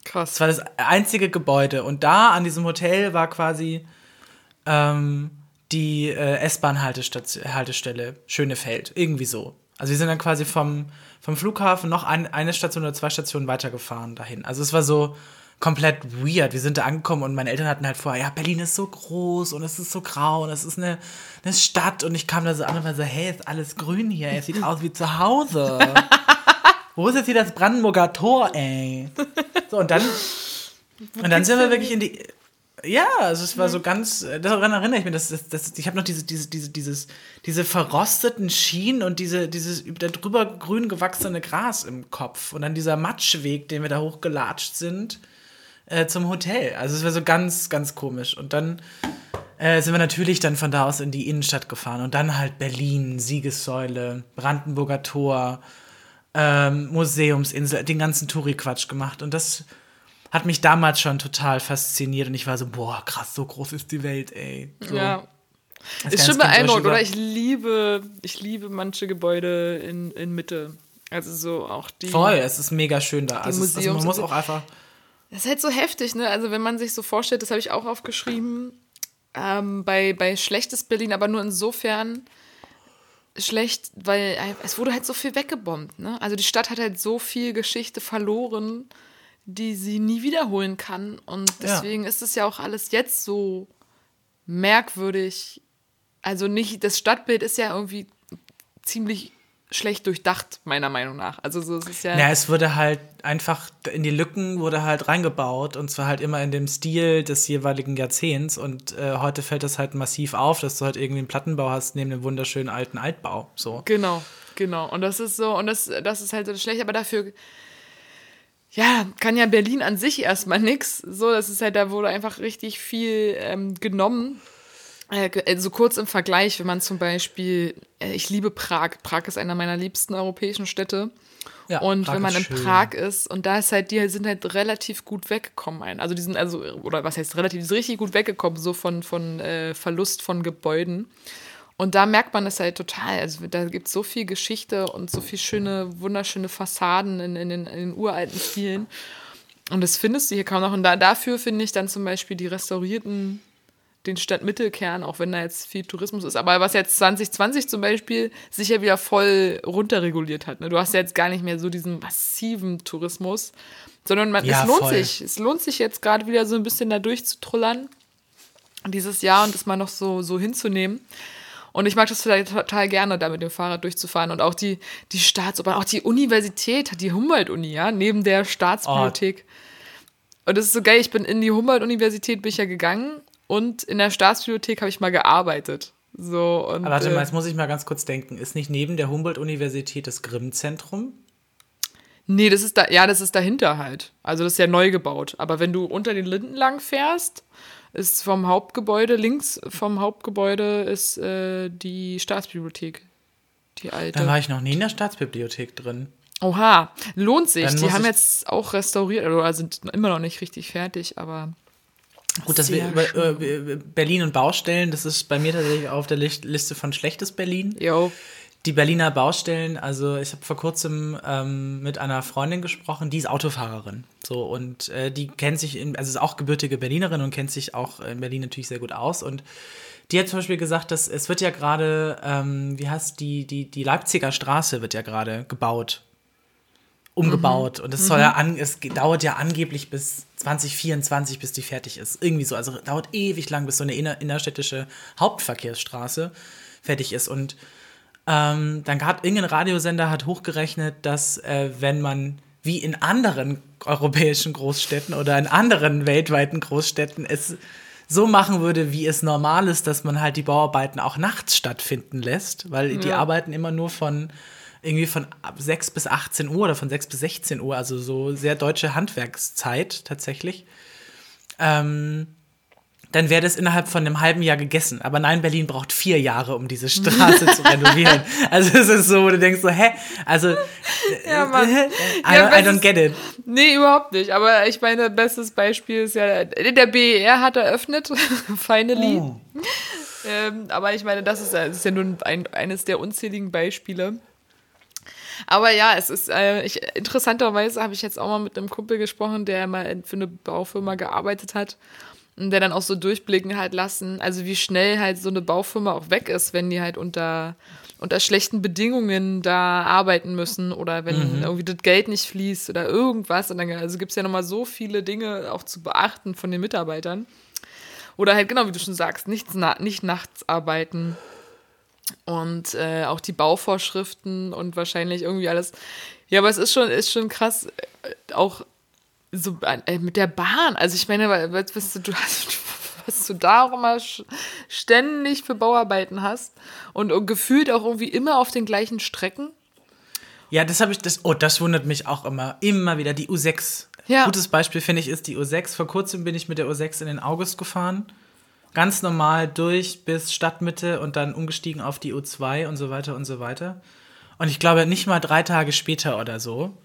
Krass. Das war das einzige Gebäude. Und da an diesem Hotel war quasi ähm, die äh, S-Bahn-Haltestelle Schönefeld. Irgendwie so. Also wir sind dann quasi vom, vom Flughafen noch ein, eine Station oder zwei Stationen weitergefahren dahin. Also es war so komplett weird. Wir sind da angekommen und meine Eltern hatten halt vorher, ja, Berlin ist so groß und es ist so grau und es ist eine, eine Stadt. Und ich kam da so an und war so, hey, ist alles grün hier. Es sieht aus wie zu Hause. Wo ist jetzt hier das Brandenburger Tor, ey? So, und dann, und dann sind wir wirklich in die. Ja, also es war so ganz, äh, daran erinnere ich mich, dass, dass, dass ich habe noch diese, diese, diese, dieses, diese verrosteten Schienen und diese, dieses über- darüber grün gewachsene Gras im Kopf und dann dieser Matschweg, den wir da hochgelatscht sind äh, zum Hotel. Also es war so ganz, ganz komisch. Und dann äh, sind wir natürlich dann von da aus in die Innenstadt gefahren und dann halt Berlin, Siegessäule, Brandenburger Tor, ähm, Museumsinsel, den ganzen Touri-Quatsch gemacht. Und das hat mich damals schon total fasziniert und ich war so, boah, krass, so groß ist die Welt, ey. So. Ja. Als Ist schon beeindruckend, oder? ich liebe, ich liebe manche Gebäude in, in Mitte. Also so auch die. Voll, es ist mega schön da. Also, es- also man muss auch einfach. Das ist halt so heftig, ne? Also wenn man sich so vorstellt, das habe ich auch aufgeschrieben, ähm, bei, bei Schlechtes Berlin, aber nur insofern schlecht, weil es wurde halt so viel weggebombt, ne? Also die Stadt hat halt so viel Geschichte verloren, die sie nie wiederholen kann. Und Ja. deswegen ist es ja auch alles jetzt so merkwürdig. Also nicht, das Stadtbild ist ja irgendwie ziemlich schlecht durchdacht, meiner Meinung nach. Also so es ist ja. Ja, es wurde halt einfach in die Lücken wurde halt reingebaut und zwar halt immer in dem Stil des jeweiligen Jahrzehnts und äh, heute fällt das halt massiv auf, dass du halt irgendwie einen Plattenbau hast neben dem wunderschönen alten Altbau. So. Genau, genau. Und das ist so, und das, das ist halt so schlecht, aber dafür ja, kann ja Berlin an sich erstmal nix. So, das ist halt, da wurde einfach richtig viel ähm, genommen. Äh, äh, so kurz im Vergleich, wenn man zum Beispiel, äh, ich liebe Prag. Prag ist einer meiner liebsten europäischen Städte. Ja, und Prag wenn man in schön. Prag ist und da ist halt, die sind halt relativ gut weggekommen. ein- Also die sind also, oder was heißt relativ, die sind richtig gut weggekommen, so von, von äh, Verlust von Gebäuden. Und da merkt man es halt total. Also da gibt es so viel Geschichte und so viel schöne, wunderschöne Fassaden in, in, den, in den uralten Stilen. Und das findest du hier kaum noch. Und da, dafür finde ich dann zum Beispiel die restaurierten, den Stadtmittelkern, auch wenn da jetzt viel Tourismus ist. Aber was jetzt 2020 zum Beispiel sich ja wieder voll runterreguliert hat. Ne? Du hast ja jetzt gar nicht mehr so diesen massiven Tourismus, sondern man, Ja, es lohnt voll. sich. Es lohnt sich jetzt gerade wieder so ein bisschen da durchzutrullern dieses Jahr und das mal noch so, so hinzunehmen. Und ich mag das vielleicht total gerne, da mit dem Fahrrad durchzufahren. Und auch die, die Staatsoper, auch die Universität, die Humboldt-Uni, ja, neben der Staatsbibliothek. Und das ist so geil, ich bin in die Humboldt-Universität, bin ich ja gegangen und in der Staatsbibliothek habe ich mal gearbeitet. So, und, Aber warte äh, mal, jetzt muss ich mal ganz kurz denken. Ist nicht neben der Humboldt-Universität das Grimm-Zentrum? Nee, das ist da, ja, das ist dahinter halt. Also das ist ja neu gebaut. Aber wenn du unter den Linden lang fährst, ist vom Hauptgebäude, links vom Hauptgebäude ist äh, die Staatsbibliothek. Die alte. Da war ich noch nie in der Staatsbibliothek drin. Oha, lohnt sich. Dann Die haben jetzt auch restauriert, oder sind immer noch nicht richtig fertig, aber Gut, dass wir über äh, Berlin und Baustellen, das ist bei mir tatsächlich auf der Liste von schlechtes Berlin. yo, Die Berliner Baustellen, also ich habe vor kurzem ähm, mit einer Freundin gesprochen, die ist Autofahrerin. So, und äh, die kennt sich, in, also ist auch gebürtige Berlinerin und kennt sich auch in Berlin natürlich sehr gut aus. Und die hat zum Beispiel gesagt, dass es wird ja gerade, ähm, wie heißt die, die, die Leipziger Straße wird ja gerade gebaut. Umgebaut. Und es soll ja an, es dauert ja angeblich bis 2024, bis die fertig ist. Irgendwie so. Also dauert ewig lang, bis so eine inner, innerstädtische Hauptverkehrsstraße fertig ist. Und ähm, dann hat irgendein Radiosender hat hochgerechnet, dass äh, wenn man wie in anderen europäischen Großstädten oder in anderen weltweiten Großstädten es so machen würde, wie es normal ist, dass man halt die Bauarbeiten auch nachts stattfinden lässt, weil die arbeiten immer nur von irgendwie von ab 6 bis 18 Uhr oder von 6 bis 16 Uhr, also so sehr deutsche Handwerkszeit tatsächlich. Ähm, dann wäre das innerhalb von einem halben Jahr gegessen. Aber nein, Berlin braucht vier Jahre, um diese Straße zu renovieren. Also es ist so, wo du denkst so, hä? Also, Ja, Mann. I, Ja, don't, I don't get it. Nee, überhaupt nicht. Aber ich meine, bestes Beispiel ist ja, der BER hat eröffnet, finally. Oh. Ähm, aber ich meine, das ist, ja- das ist ja nur ein, eines der unzähligen Beispiele. Aber ja, es ist, äh, ich, interessanterweise habe ich jetzt auch mal mit einem Kumpel gesprochen, der mal für eine Baufirma gearbeitet hat. Und der dann auch so durchblicken halt lassen, also wie schnell halt so eine Baufirma auch weg ist, wenn die halt unter, unter schlechten Bedingungen da arbeiten müssen oder wenn irgendwie das Geld nicht fließt oder irgendwas. Und dann also gibt es ja nochmal so viele Dinge auch zu beachten von den Mitarbeitern. Oder halt, genau wie du schon sagst, nichts nicht nachts arbeiten. Und äh, auch die Bauvorschriften und wahrscheinlich irgendwie alles. Ja, aber es ist schon, ist schon krass, äh, auch so äh, mit der Bahn. Also ich meine, was, was, du, du hast, was du da auch immer ständig für Bauarbeiten hast und, und gefühlt auch irgendwie immer auf den gleichen Strecken. Ja, das habe ich, das, oh, das wundert mich auch immer, immer wieder. Die U6. Ja. Gutes Beispiel, finde ich, ist die U6. Vor kurzem bin ich mit der U6 in den August gefahren. Ganz normal durch bis Stadtmitte und dann umgestiegen auf die U2 und so weiter und so weiter. Und ich glaube, nicht mal drei Tage später oder so,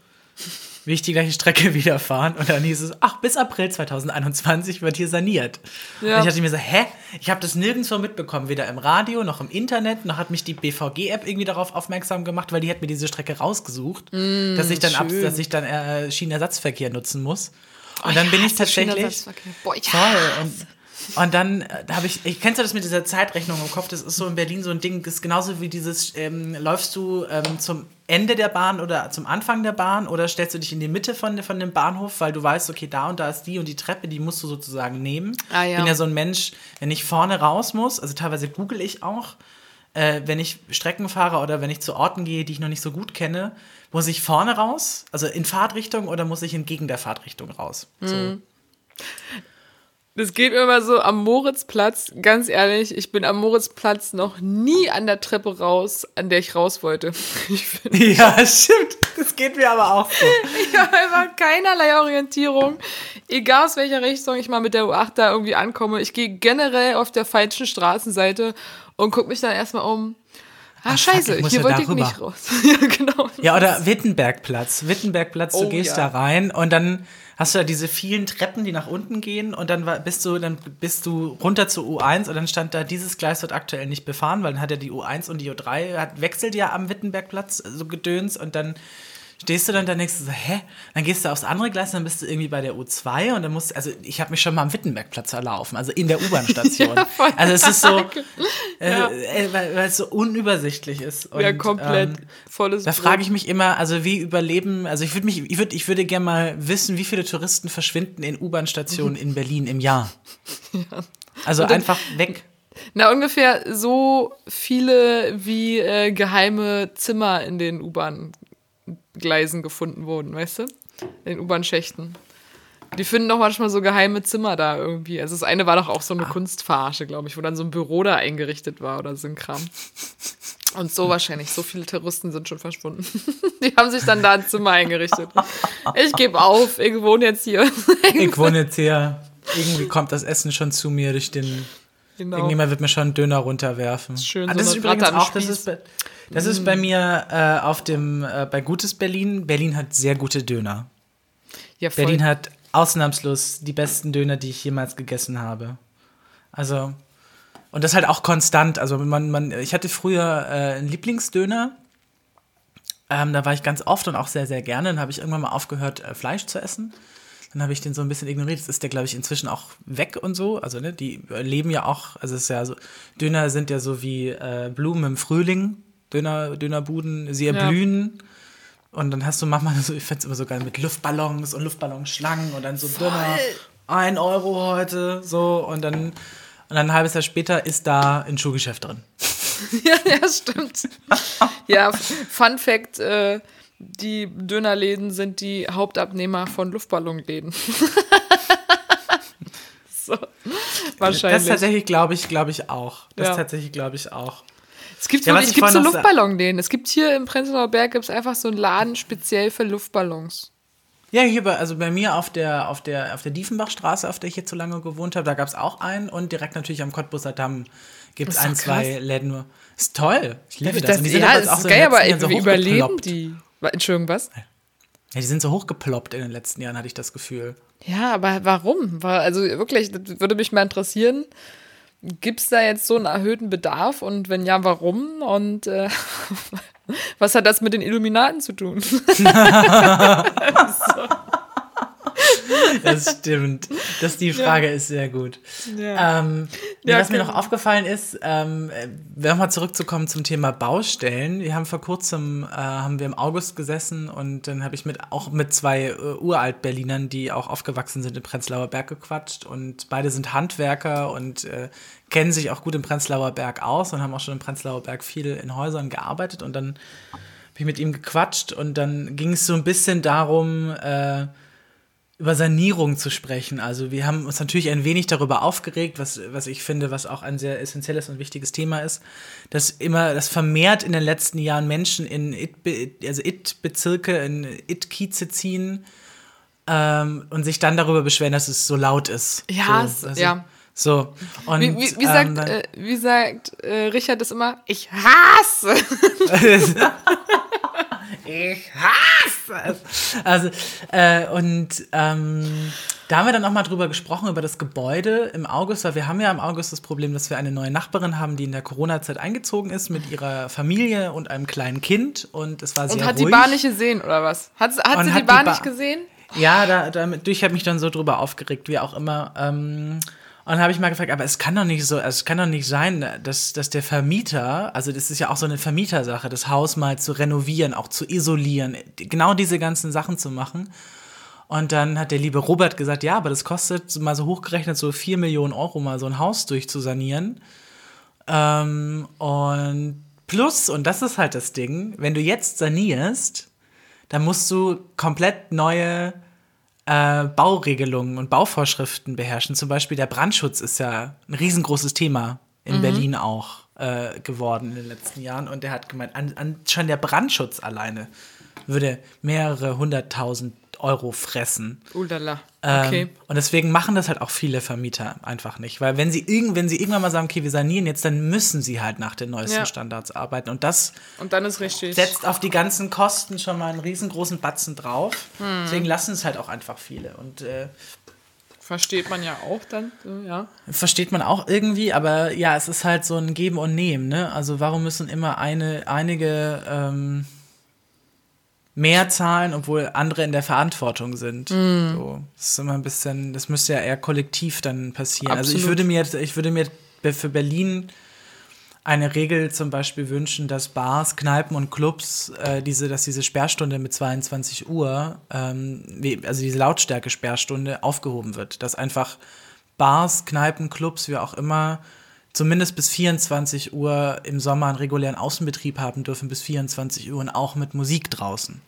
will ich die gleiche Strecke wieder fahren. Und dann hieß es, ach, bis April 2021 wird hier saniert. Ja. Und ich dachte mir so, hä? Ich habe das nirgendwo mitbekommen, weder im Radio noch im Internet, noch hat mich die BVG-App irgendwie darauf aufmerksam gemacht, weil die hat mir diese Strecke rausgesucht, dass ich dann, ab, Mm, dass ich dann äh, Schienenersatzverkehr nutzen muss. Und dann bin ich tatsächlich. Boah, ich Und, und dann äh, habe ich, ich kennst du das mit dieser Zeitrechnung im Kopf? Das ist so in Berlin so ein Ding, das ist genauso wie dieses, ähm, läufst du ähm, zum Ende der Bahn oder zum Anfang der Bahn oder stellst du dich in die Mitte von, von dem Bahnhof, weil du weißt, okay, da und da ist die und die Treppe, die musst du sozusagen nehmen. Ah, ja. Ich bin ja so ein Mensch, wenn ich vorne raus muss, also teilweise google ich auch, äh, wenn ich Strecken fahre oder wenn ich zu Orten gehe, die ich noch nicht so gut kenne, muss ich vorne raus, also in Fahrtrichtung oder muss ich entgegen der Fahrtrichtung raus? So. Das geht mir immer so am Moritzplatz. Ganz ehrlich, ich bin am Moritzplatz noch nie an der Treppe raus, an der ich raus wollte. Ich Ja, stimmt. Das geht mir aber auch so. ich habe einfach keinerlei Orientierung. Egal aus welcher Richtung ich mal mit der U8 da irgendwie ankomme. Ich gehe generell auf der falschen Straßenseite und gucke mich dann erstmal um. Ah, fuck, scheiße, muss hier ja wollte ich nicht raus. ja, genau. Ja, oder Wittenbergplatz. Wittenbergplatz, du Oh, gehst ja. da rein und dann hast du da diese vielen Treppen, die nach unten gehen und dann war- bist du, dann bist du runter zur U1 und dann stand da, dieses Gleis wird aktuell nicht befahren, weil dann hat ja die U1 und die U3, hat, wechselt ja am Wittenbergplatz, so gedöns und dann stehst du dann da du so, hä? Dann gehst du aufs andere Gleis, dann bist du irgendwie bei der U2 und dann musst also ich habe mich schon mal am Wittenbergplatz erlaufen, also in der U-Bahn-Station. Ja, also es ist so, äh, Ja. äh, weil, weil es so unübersichtlich ist. Und, Ja, komplett ähm, volles da frage ich mich immer, also wie überleben, also ich würde mich, ich würde, ich würde gerne mal wissen, wie viele Touristen verschwinden in U-Bahn-Stationen in Berlin im Jahr. Also einfach weg. Na, ungefähr so viele wie äh, geheime Zimmer in den U-Bahn-Gleisen gefunden wurden, weißt du? In den U-Bahn-Schächten. Die finden doch manchmal so geheime Zimmer da irgendwie. Also das eine war doch auch so eine Kunstverarsche, glaube ich, wo dann so ein Büro da eingerichtet war oder so ein Kram. Und so wahrscheinlich. So viele Terroristen sind schon verschwunden. Die haben sich dann da ein Zimmer eingerichtet. Ich gebe auf, ich wohne jetzt hier. Ich wohne jetzt hier. Irgendwie kommt das Essen schon zu mir durch den. Genau. Irgendjemand wird mir schon einen Döner runterwerfen. Schön, Ah, so das ist eine übrigens auch, das Spieß. ist, das ist bei mir äh, auf dem, äh, bei Gutes Berlin. Berlin hat sehr gute Döner. Ja, voll. Berlin hat ausnahmslos die besten Döner, die ich jemals gegessen habe. Also, und das halt auch konstant. Also, man, man, ich hatte früher äh, einen Lieblingsdöner. Ähm, da war ich ganz oft und auch sehr, sehr gerne. Dann habe ich irgendwann mal aufgehört, äh, Fleisch zu essen. Dann habe ich den so ein bisschen ignoriert. Jetzt ist der, glaube ich, inzwischen auch weg und so. Also, ne, die äh, leben ja auch, also es ist ja so, Döner sind ja so wie äh, Blumen im Frühling. Döner, Dönerbuden, sie erblühen. Und dann hast du manchmal so, ich find's immer so geil, mit Luftballons und Luftballonschlangen und dann so Döner, ein Euro heute, so. Und dann, und dann ein halbes Jahr später ist da ein Schuhgeschäft drin. Ja, ja, stimmt. ja, Fun Fact: äh, Die Dönerläden sind die Hauptabnehmer von Luftballonläden. so. Das Wahrscheinlich. tatsächlich glaube ich, glaube ich auch. Das Ja. tatsächlich glaube ich auch. Es gibt, Ja, es gibt so Luftballonläden. Es gibt hier im Prenzlauer Berg gibt's einfach so einen Laden speziell für Luftballons. Ja, hier bei, also bei mir auf der, auf der, auf der Diefenbachstraße, auf der ich jetzt so lange gewohnt habe, da gab es auch einen und direkt natürlich am Cottbuser Damm gibt es ist ein, zwei. Läden nur. Ist toll. Ich liebe das. Das, Und die sind ja, das jetzt auch ist so geil, aber Jahren so wie überleben die? Entschuldigung, was? Ja, die sind so hochgeploppt in den letzten Jahren, hatte ich das Gefühl. Ja, aber warum? War- Also wirklich, das würde mich mal interessieren. Gibt es da jetzt so einen erhöhten Bedarf und wenn ja, warum? Und äh, was hat das mit den Illuminaten zu tun? Das stimmt. Das, die Frage ist sehr gut. Ja. Ähm, Ja, was mir okay. noch aufgefallen ist, ähm, nochmal zurückzukommen zum Thema Baustellen. Wir haben vor kurzem, äh, haben wir im August gesessen und dann habe ich mit, auch mit zwei äh, Uralt-Berlinern, die auch aufgewachsen sind im Prenzlauer Berg gequatscht und beide sind Handwerker und äh, kennen sich auch gut im Prenzlauer Berg aus und haben auch schon im Prenzlauer Berg viel in Häusern gearbeitet und dann habe ich mit ihm gequatscht und dann ging es so ein bisschen darum, äh, über Sanierung zu sprechen. Also wir haben uns natürlich ein wenig darüber aufgeregt, was, was ich finde, was auch ein sehr essentielles und wichtiges Thema ist, dass immer, dass vermehrt in den letzten Jahren Menschen in It, also It-Bezirke, in It-Kieze ziehen ähm, und sich dann darüber beschweren, dass es so laut ist. Ja, so, es- ja. So. Und, Wie, wie, wie ähm, sagt, dann- äh, wie sagt äh, Richard das immer? Ich hasse! Ich hasse es. Also, äh, und ähm, da haben wir dann auch mal drüber gesprochen, über das Gebäude im August, weil wir haben ja im August das Problem, dass wir eine neue Nachbarin haben, die in der Corona-Zeit eingezogen ist mit ihrer Familie und einem kleinen Kind. Und es war sehr Und hat ruhig. die Bar nicht gesehen, oder was? Hat, hat Und sie hat die die Bar Bar- nicht gesehen? Ja, da, damit, ich habe mich dann so drüber aufgeregt, wie auch immer. Ähm, und dann habe ich mal gefragt, aber es kann doch nicht so, es kann doch nicht sein, dass, dass der Vermieter, also das ist ja auch so eine Vermietersache, das Haus mal zu renovieren, auch zu isolieren, genau diese ganzen Sachen zu machen. Und dann hat der liebe Robert gesagt, ja, aber das kostet mal so hochgerechnet so 4 Millionen Euro, mal so ein Haus durchzusanieren. Ähm, und plus, und das ist halt das Ding, wenn du jetzt sanierst, dann musst du komplett neue äh, Bauregelungen und Bauvorschriften beherrschen. Zum Beispiel der Brandschutz ist ja ein riesengroßes Thema in Berlin auch äh, geworden in den letzten Jahren. Und der hat gemeint, an, an, schon der Brandschutz alleine würde mehrere hunderttausend Euro fressen. Ulala. Ähm, Okay. und deswegen machen das halt auch viele Vermieter einfach nicht. Weil wenn sie, irgend, wenn sie irgendwann mal sagen, okay, wir sanieren jetzt, dann müssen sie halt nach den neuesten Ja. Standards arbeiten. Und das Und dann ist richtig. setzt auf die ganzen Kosten schon mal einen riesengroßen Batzen drauf. Hm. Deswegen lassen es halt auch einfach viele. Und äh, Versteht man ja auch dann. Ja. versteht man auch irgendwie, aber ja, es ist halt so ein Geben und Nehmen, ne? Also warum müssen immer eine, einige ähm, mehr zahlen, obwohl andere in der Verantwortung sind? Mhm. So, das ist immer ein bisschen, das müsste ja eher kollektiv dann passieren. Also ich Absolut. würde mir, ich würde mir für Berlin eine Regel zum Beispiel wünschen, dass Bars, Kneipen und Clubs äh, diese, dass diese Sperrstunde mit 22 Uhr, ähm, also diese Lautstärke-Sperrstunde aufgehoben wird. Dass einfach Bars, Kneipen, Clubs, wie auch immer, zumindest bis 24 Uhr im Sommer einen regulären Außenbetrieb haben dürfen, bis 24 Uhr und auch mit Musik draußen.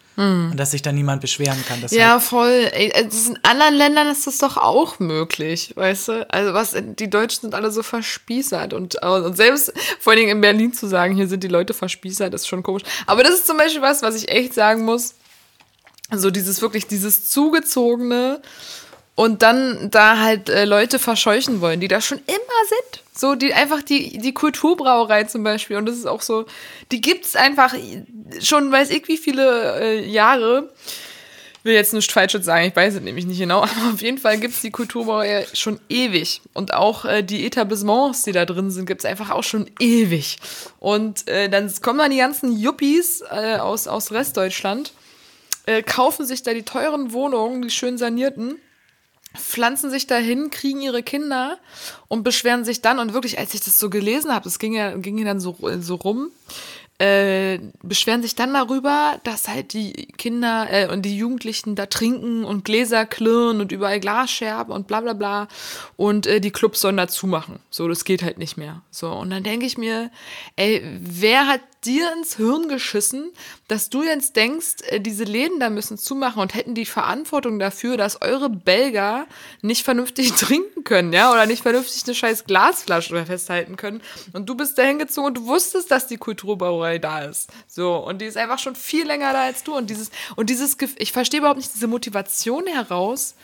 Und dass sich da niemand beschweren kann. Ja, halt, voll. Ey, ist in anderen Ländern ist das doch auch möglich, weißt du? Also was, die Deutschen sind alle so verspießert und, und selbst vor allen Dingen in Berlin zu sagen, hier sind die Leute verspießert, ist schon komisch. Aber das ist zum Beispiel was, was ich echt sagen muss. So dieses wirklich, dieses zugezogene und dann da halt äh, Leute verscheuchen wollen, die da schon immer sind. So, die einfach die, die Kulturbrauerei zum Beispiel. Und das ist auch so, die gibt's einfach schon, weiß ich wie viele äh, Jahre. Will jetzt nichts Falsches sagen, ich weiß es nämlich nicht genau, aber auf jeden Fall gibt's die Kulturbrauerei schon ewig. Und auch äh, die Etablissements, die da drin sind, gibt's einfach auch schon ewig. Und äh, dann kommen dann die ganzen Yuppies äh, aus, aus Restdeutschland, äh, kaufen sich da die teuren Wohnungen, die schön sanierten pflanzen sich dahin, kriegen ihre Kinder und beschweren sich dann. Und wirklich, als ich das so gelesen habe, das ging ja, ging dann so, so rum, äh, beschweren sich dann darüber, dass halt die Kinder äh, und die Jugendlichen da trinken und Gläser klirren und überall Glasscherben und bla bla bla. Und äh, die Clubs sollen da zumachen. So, das geht halt nicht mehr. So, und dann denke ich mir, ey, wer hat dir ins Hirn geschissen, dass du jetzt denkst, äh, diese Läden da müssen zumachen und hätten die Verantwortung dafür, dass eure Belger nicht vernünftig trinken können, ja, oder nicht vernünftig eine scheiß Glasflasche festhalten können. Und du bist da hingezogen und du wusstest, dass die Kulturbrauerei da ist. So, und die ist einfach schon viel länger da als du. Und dieses, und dieses, ich verstehe überhaupt nicht diese Motivation heraus,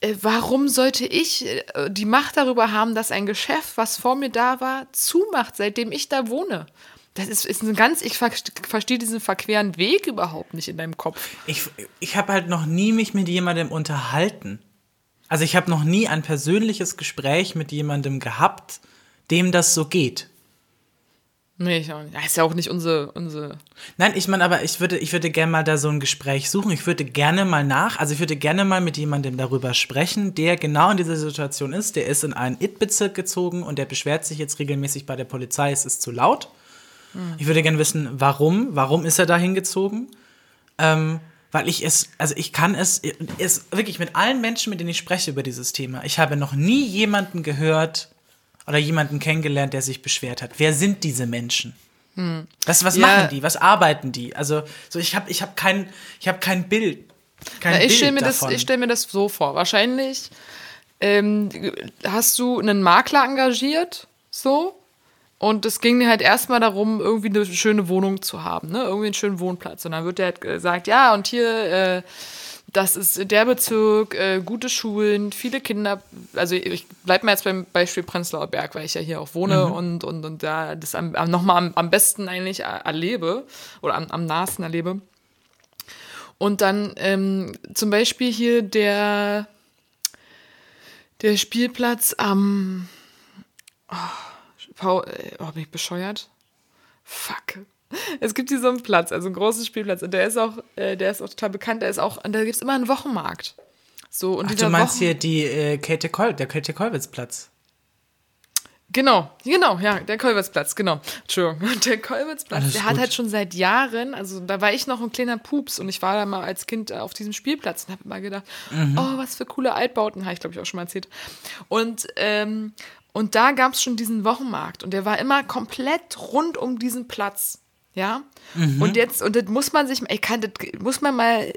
äh, warum sollte ich äh, die Macht darüber haben, dass ein Geschäft, was vor mir da war, zumacht, seitdem ich da wohne? Das ist, ist ein ganz, ich ver- verstehe diesen verqueren Weg überhaupt nicht in deinem Kopf. ich ich habe halt noch nie mich mit jemandem unterhalten. Also ich habe noch nie ein persönliches Gespräch mit jemandem gehabt, dem das so geht. Nee, ich auch nicht. Das ist ja auch nicht unsere, unsere. Nein, ich meine, aber ich würde, ich würde gerne mal da so ein Gespräch suchen. Ich würde gerne mal nach, also ich würde gerne mal mit jemandem darüber sprechen, der genau in dieser Situation ist. Der ist in einen IT-Bezirk gezogen und der beschwert sich jetzt regelmäßig bei der Polizei, es ist zu laut. Ich würde gerne wissen, warum, warum ist er da hingezogen? Ähm, weil ich es, also ich kann es, es wirklich mit allen Menschen, mit denen ich spreche über dieses Thema, ich habe noch nie jemanden gehört oder jemanden kennengelernt, der sich beschwert hat. Wer sind diese Menschen? Was, was Ja. machen die? Was arbeiten die? Also, so ich habe ich hab kein, ich hab kein Bild. Kein Ja, ich stelle mir, das- ich stell mir das so vor. Wahrscheinlich ähm, hast du einen Makler engagiert, so. Und es ging halt erstmal darum, irgendwie eine schöne Wohnung zu haben, ne? Irgendwie einen schönen Wohnplatz. Und dann wird der halt gesagt, ja, und hier, äh, das ist der Bezirk, äh, gute Schulen, viele Kinder. Also ich bleib mal jetzt beim Beispiel Prenzlauer Berg, weil ich ja hier auch wohne und, und, und da das am, nochmal am, am besten eigentlich er- erlebe oder am, am nahesten erlebe. Und dann ähm, zum Beispiel hier der, der Spielplatz am. Oh, Paul, äh, oh, bin ich bescheuert? Fuck. Es gibt hier so einen Platz, also einen großen Spielplatz. Und der ist auch, äh, der ist auch total bekannt. Der ist auch, und da gibt es immer einen Wochenmarkt. So, und Ach, du meinst Wochen hier die äh, Käthe Kol der Käthe Kollwitz-Platz. Genau, genau, ja, der Kolwitzplatz, genau. Entschuldigung. Und der Kolwitzplatz, Alles der hat gut. halt schon seit Jahren, also da war ich noch ein kleiner Pups und ich war da mal als Kind auf diesem Spielplatz und habe immer gedacht, Mhm. oh, was für coole Altbauten, habe ich glaube ich auch schon mal erzählt. Und, ähm, und da gab es schon diesen Wochenmarkt und der war immer komplett rund um diesen Platz. Ja. Und jetzt, und das muss man sich, ich kann, das muss man mal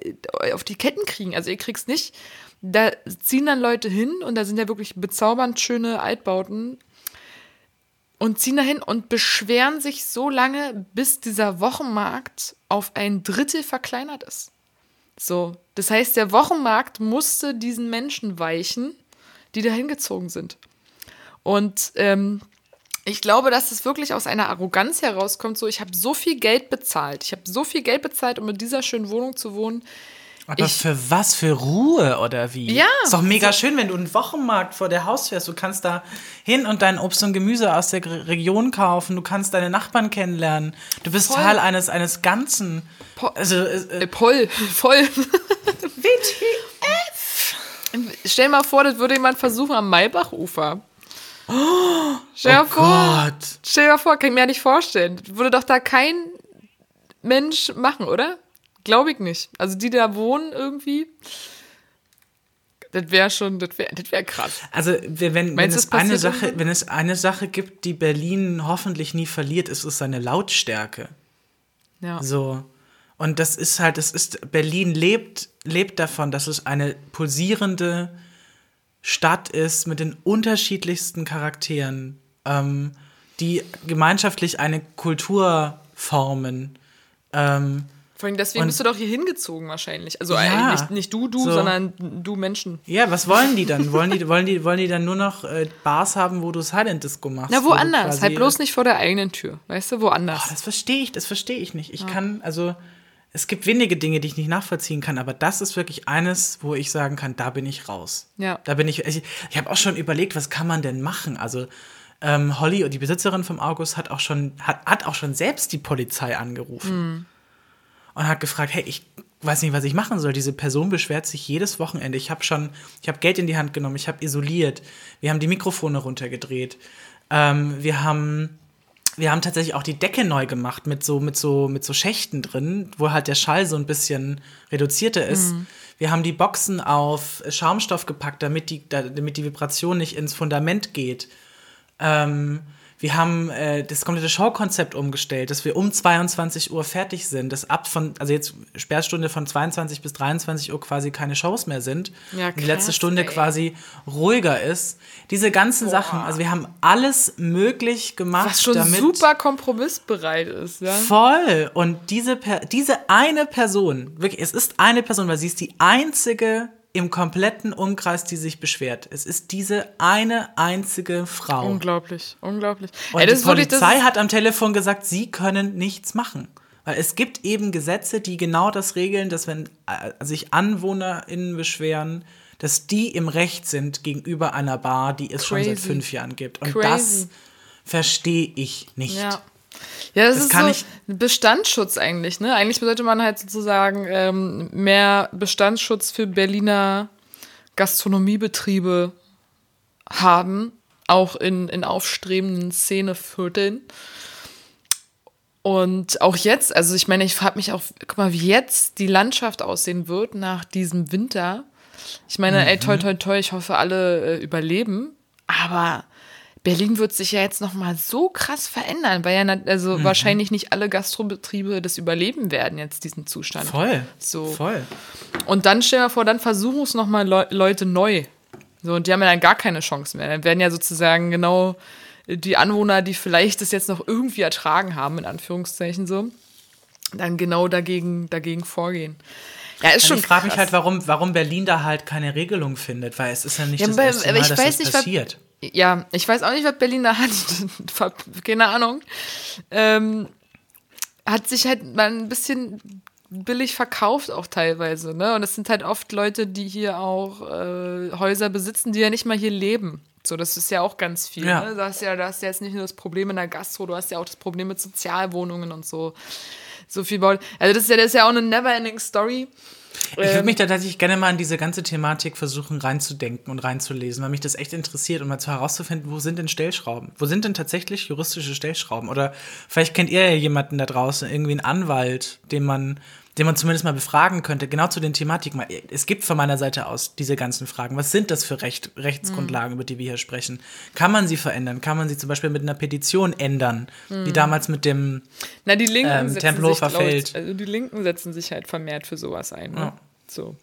auf die Ketten kriegen. Also ihr kriegt's nicht. Da ziehen dann Leute hin und da sind ja wirklich bezaubernd schöne Altbauten und ziehen dahin und beschweren sich so lange, bis dieser Wochenmarkt auf ein Drittel verkleinert ist. So, das heißt, der Wochenmarkt musste diesen Menschen weichen, die da hingezogen sind. Und ähm, ich glaube, dass es wirklich aus einer Arroganz herauskommt, so ich habe so viel Geld bezahlt. Ich habe so viel Geld bezahlt, um in dieser schönen Wohnung zu wohnen. Aber Ich- für was? Für Ruhe oder wie? Ja. Ist doch mega schön, wenn du einen Wochenmarkt vor der Haustür hast. Du kannst da hin und dein Obst und Gemüse aus der Region kaufen. Du kannst deine Nachbarn kennenlernen. Du bist Voll. Teil eines, eines Ganzen. Po- Also, äh, Äh, voll, voll. Stell dir mal vor, das würde jemand versuchen am Maybachufer. Stell dir oh vor. Gott. Stell dir vor, kann ich mir ja nicht vorstellen. Würde doch da kein Mensch machen, oder? Glaube ich nicht. Also die, die da wohnen irgendwie, das wäre schon, das wäre das wär krass. Also wenn, wenn, es eine Sache, wenn es eine Sache gibt, die Berlin hoffentlich nie verliert, ist es seine Lautstärke. Ja. So. Und das ist halt, das ist, Berlin lebt, lebt davon, dass es eine pulsierende Stadt ist mit den unterschiedlichsten Charakteren, ähm, die gemeinschaftlich eine Kultur formen. Ähm, Vor allem deswegen Und- bist du doch hier hingezogen wahrscheinlich. Also Ja. eigentlich nicht, nicht du, du, So. sondern du Menschen. ja, was wollen die dann? Wollen die, wollen die, wollen die dann nur noch äh, Bars haben, wo du Silent Disco machst? Na, wo woanders. quasi- Halt bloß nicht vor der eigenen Tür. Weißt du, woanders. Boah, das verstehe ich, das verstehe ich nicht. Ich kann, also, es gibt wenige Dinge, die ich nicht nachvollziehen kann, aber das ist wirklich eines, wo ich sagen kann, da bin ich raus. Ja. Da bin ich, ich, ich habe auch schon überlegt, was kann man denn machen? Also, ähm, Holly, die Besitzerin vom August, hat auch schon, hat, hat auch schon selbst die Polizei angerufen und hat gefragt, hey, ich weiß nicht, was ich machen soll. Diese Person beschwert sich jedes Wochenende. Ich habe schon, ich habe Geld in die Hand genommen, ich habe isoliert, wir haben die Mikrofone runtergedreht, ähm, wir haben wir haben tatsächlich auch die Decke neu gemacht mit so, mit so, mit so Schächten drin, wo halt der Schall so ein bisschen reduzierter ist. Wir haben die Boxen auf Schaumstoff gepackt, damit die, da- damit die Vibration nicht ins Fundament geht. Ähm, wir haben äh, das komplette Showkonzept umgestellt, dass wir um 22 Uhr fertig sind, dass ab von, also jetzt Sperrstunde von 22 bis 23 Uhr quasi keine Shows mehr sind. Ja, und die letzte krass, Stunde ey. quasi ruhiger ist. Diese ganzen Sachen, also wir haben alles möglich gemacht, Was schon damit super kompromissbereit ist, ja. Voll. Und diese, per diese eine Person, wirklich, es ist eine Person, weil sie ist die einzige im kompletten Umkreis, die sich beschwert. Es ist diese eine einzige Frau. Unglaublich, unglaublich. Und Ey, die Polizei hat am Telefon gesagt, sie können nichts machen. Weil es gibt eben Gesetze, die genau das regeln, dass wenn äh, sich AnwohnerInnen beschweren, dass die im Recht sind gegenüber einer Bar, die es schon seit Crazy. fünf Jahren gibt. Und Crazy. das verstehe ich nicht. Ja. Ja, das, Das ist so ich- ein Bestandsschutz eigentlich, ne? Eigentlich sollte man halt sozusagen ähm, mehr Bestandsschutz für Berliner Gastronomiebetriebe haben, auch in, in aufstrebenden Szenevierteln. Und auch jetzt, also ich meine, ich frage mich auch, guck mal, wie jetzt die Landschaft aussehen wird nach diesem Winter. Ich meine, ey, toi, toi, toi, ich hoffe, alle äh, überleben. Aber Berlin wird sich ja jetzt noch mal so krass verändern, weil ja also wahrscheinlich nicht alle Gastrobetriebe das überleben werden jetzt diesen Zustand. Voll. So. Voll. Und dann stell dir mal vor, dann versuchen es noch mal Leu Leute neu. So und die haben ja dann gar keine Chance mehr. Dann werden ja sozusagen genau die Anwohner, die vielleicht das jetzt noch irgendwie ertragen haben in Anführungszeichen so, dann genau dagegen dagegen vorgehen. Ja, ist schon ich frage mich halt, warum, warum Berlin da halt keine Regelung findet, weil es ist ja nicht Ja, das aber- erste Mal, ich dass weiß das nicht, passiert. Ja, ich weiß auch nicht, was Berlin da hat. Keine Ahnung. Ähm, hat sich halt mal ein bisschen billig verkauft auch teilweise, ne? Und es sind halt oft Leute, die hier auch äh, Häuser besitzen, die ja nicht mal hier leben. So, das ist ja auch ganz viel. Ja. Ne? Du, hast ja, du hast ja jetzt nicht nur das Problem in der Gastro, du hast ja auch das Problem mit Sozialwohnungen und so. So viel Bau. Also, das ist ja, das ist ja auch eine never-ending Story. Ich würde Ähm, mich da tatsächlich gerne mal in diese ganze Thematik versuchen reinzudenken und reinzulesen, weil mich das echt interessiert und mal zu herauszufinden, wo sind denn Stellschrauben? Wo sind denn tatsächlich juristische Stellschrauben? Oder vielleicht kennt ihr ja jemanden da draußen, irgendwie einen Anwalt, den man, den man zumindest mal befragen könnte, genau zu den Thematiken. Es gibt von meiner Seite aus diese ganzen Fragen. Was sind das für Recht, Rechtsgrundlagen, über die wir hier sprechen? Kann man sie verändern? Kann man sie zum Beispiel mit einer Petition ändern? Wie damals mit dem Na, die Linken Ähm, setzen Tempelhofer sich, glaub ich, Feld. also die Linken setzen sich halt vermehrt für sowas ein. Ne? Ja. So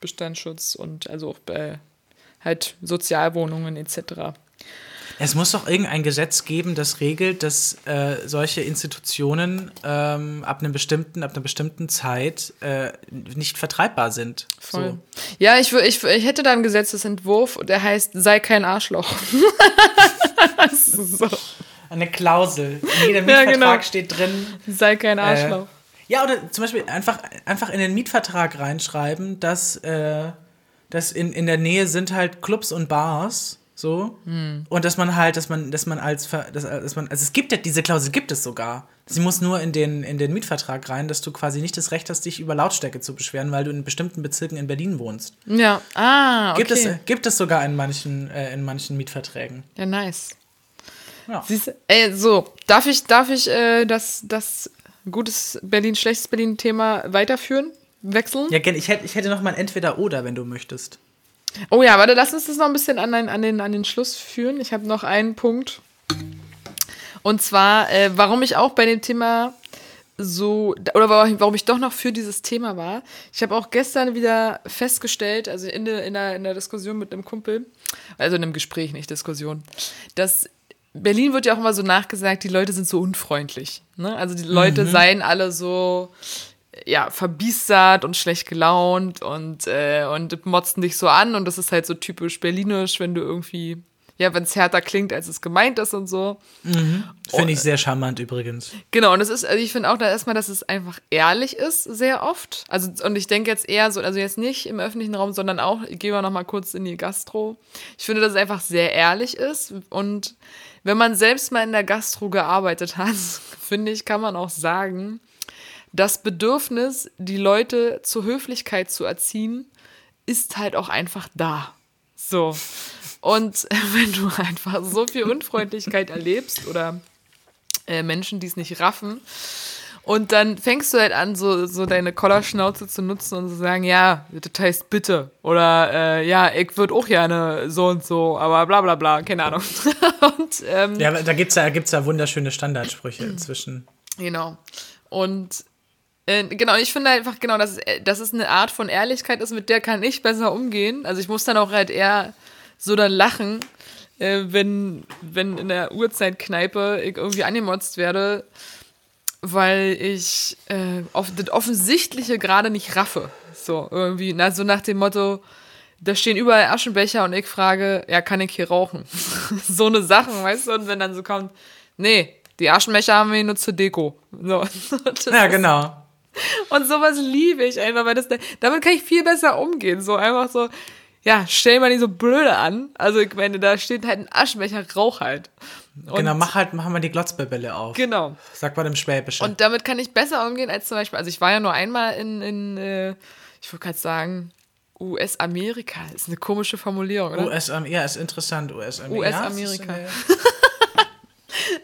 Bestandsschutz und also auch äh, halt Sozialwohnungen etc. Es muss doch irgendein Gesetz geben, das regelt, dass äh, solche Institutionen ähm, ab einem bestimmten, ab einer bestimmten Zeit äh, nicht vertreibbar sind. Voll. So. Ja, ich, ich, ich hätte da einen Gesetzesentwurf, der heißt, sei kein Arschloch. so, Eine Klausel. In jedem Ja, Mietvertrag genau. steht drin. sei kein Arschloch. Ja, oder zum Beispiel einfach, einfach in den Mietvertrag reinschreiben, dass, äh, dass in, in der Nähe sind halt Clubs und Bars. So. Hm. Und dass man halt, dass man, dass man als, dass, dass man, also es gibt ja, diese Klausel gibt es sogar. Sie muss nur in den, in den Mietvertrag rein, dass du quasi nicht das Recht hast, dich über Lautstärke zu beschweren, weil du in bestimmten Bezirken in Berlin wohnst. Ja, ah, okay. Gibt, es, gibt es sogar in manchen, äh, in manchen Mietverträgen. Ja, nice. Ja. Siehst ey, so, darf ich, darf ich äh, das, das gutes Berlin, schlechtes Berlin-Thema weiterführen? Wechseln? Ja, gern, ich hätte, ich hätte noch mal ein Entweder-Oder, wenn du möchtest. Oh ja, warte, lass uns das noch ein bisschen an den, an den, an den Schluss führen. Ich habe noch einen Punkt. Und zwar, äh, warum ich auch bei dem Thema so, oder warum ich doch noch für dieses Thema war. Ich habe auch gestern wieder festgestellt, also in der, in, der, in der Diskussion mit einem Kumpel, also in einem Gespräch, nicht Diskussion, dass Berlin wird ja auch immer so nachgesagt, die Leute sind so unfreundlich. Ne? Also die Leute seien alle so, ja, verbiestert und schlecht gelaunt und, äh, und motzen dich so an und das ist halt so typisch berlinisch, wenn du irgendwie, ja, wenn es härter klingt, als es gemeint ist und so. Finde ich sehr charmant übrigens. Genau, und das ist, also ich finde auch da erstmal, dass es einfach ehrlich ist, sehr oft. Also, und ich denke jetzt eher so, also jetzt nicht im öffentlichen Raum, sondern auch, ich gehe mal noch mal kurz in die Gastro. Ich finde, dass es einfach sehr ehrlich ist. Und wenn man selbst mal in der Gastro gearbeitet hat, finde ich, kann man auch sagen, das Bedürfnis, die Leute zur Höflichkeit zu erziehen, ist halt auch einfach da. So. Und wenn du einfach so viel Unfreundlichkeit erlebst oder äh, Menschen, die es nicht raffen. Und dann fängst du halt an, so, so deine Kollerschnauze zu nutzen und zu sagen, ja, das heißt bitte. Oder äh, ja, ich würde auch gerne so und so, aber bla bla bla, keine Ahnung. und ähm, Ja, da gibt es ja, gibt's ja wunderschöne Standardsprüche inzwischen. Genau. Und äh, genau, ich finde einfach, genau, dass, es- äh, dass es eine Art von Ehrlichkeit ist, mit der kann ich besser umgehen. Also ich muss dann auch halt eher so dann lachen, äh, wenn, wenn in der Uhrzeitkneipe ich irgendwie angemotzt werde, weil ich äh, auf, das Offensichtliche gerade nicht raffe. So, irgendwie, na, so nach dem Motto, da stehen überall Aschenbecher und ich frage, ja, kann ich hier rauchen? so eine Sachen, weißt du? Und wenn dann so kommt, nee, die Aschenbecher haben wir hier nur zur Deko. So. Ja, genau. Und sowas liebe ich einfach, weil das, damit kann ich viel besser umgehen. So einfach so, ja, stell mal nicht so blöde an. Also ich meine, da steht halt ein Aschenbecher, rauch halt. Und, genau, mach halt, mach mal die Glotzbärbelle auf. Genau. Sag mal dem Schwäbischen. Und damit kann ich besser umgehen als zum Beispiel, also ich war ja nur einmal in, in äh, ich würde gerade sagen, US-Amerika. Ist eine komische Formulierung, oder? US, ja, ist interessant, US-Amerika. US-Amerika. Äh,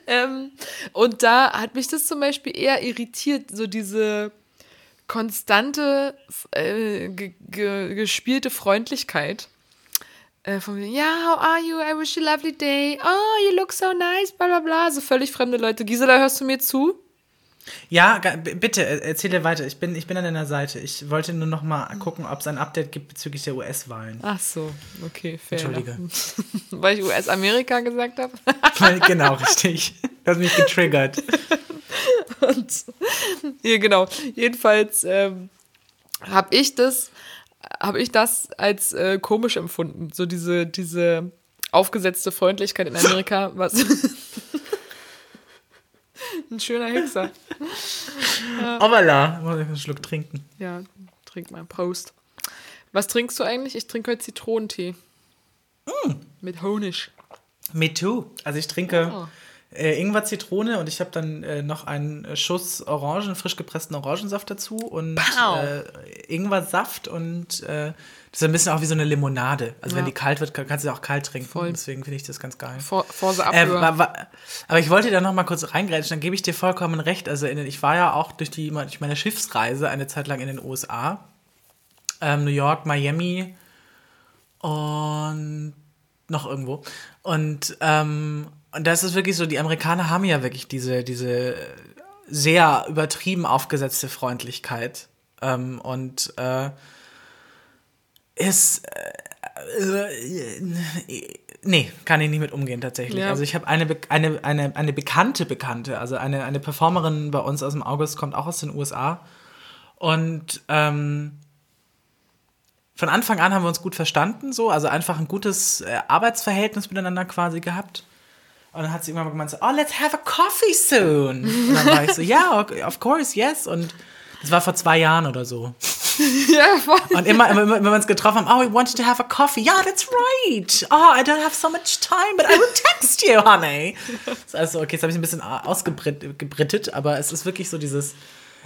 Ähm, und da hat mich das zum Beispiel eher irritiert, so diese konstante, äh, ge ge gespielte Freundlichkeit. Äh, von mir, ja, how are you? I wish you a lovely day. Oh, you look so nice, bla bla bla. So völlig fremde Leute. Gisela, hörst du mir zu? ja, bitte, äh, erzähle weiter. Ich bin, ich bin an deiner Seite. Ich wollte nur noch mal gucken, ob es ein Update gibt bezüglich der US-Wahlen. Ach so, okay, fair. Entschuldige. Weil ich US-Amerika gesagt habe. genau, richtig. Du hast mich getriggert. Und ja, genau. Jedenfalls ähm, habe ich das, habe ich das als äh, komisch empfunden. So diese, diese aufgesetzte Freundlichkeit in Amerika, was ein schöner Hexer. Obala. Muss ich einen Schluck trinken. Ja, trink mal Prost. Was trinkst du eigentlich? Ich trinke heute Zitronentee. Mit Honig. Me too. Also ich trinke, Oh. Äh, Ingwer, Zitrone und ich habe dann äh, noch einen Schuss Orangen, frisch gepressten Orangensaft dazu und Pow. äh, Ingwersaft und äh, das ist ein bisschen auch wie so eine Limonade. Also wenn Ja. die kalt wird, kann- kannst du sie auch kalt trinken. Voll. Deswegen finde ich das ganz geil. Vor, vor sie Äh, aber ich wollte da noch mal kurz reingrätschen, dann gebe ich dir vollkommen recht. Also in, ich war ja auch durch, die, durch meine Schiffsreise eine Zeit lang in den USA. Ähm, New York, Miami und noch irgendwo. Und, ähm, und das ist wirklich so, die Amerikaner haben ja wirklich diese, diese sehr übertrieben aufgesetzte Freundlichkeit. Ähm, und äh, ist äh, nee, kann ich nicht mit umgehen tatsächlich. Ja. Also ich habe eine, Be- eine, eine, eine bekannte Bekannte, also eine, eine Performerin bei uns aus dem August, kommt auch aus den USA. Und ähm, von Anfang an haben wir uns gut verstanden, so, also einfach ein gutes äh, Arbeitsverhältnis miteinander quasi gehabt. Und dann hat sie irgendwann mal gemeint, so, oh, let's have a coffee soon. Und dann war ich so, ja, okay, of course, yes. Und das war vor zwei Jahren oder so. ja, voll. Und immer, immer, immer wenn wir uns getroffen haben, oh, we wanted to have a coffee. Yeah, that's right. Oh, I don't have so much time, but I will text you, honey. Also, okay, jetzt habe ich ein bisschen ausgebrittet, aber es ist wirklich so dieses,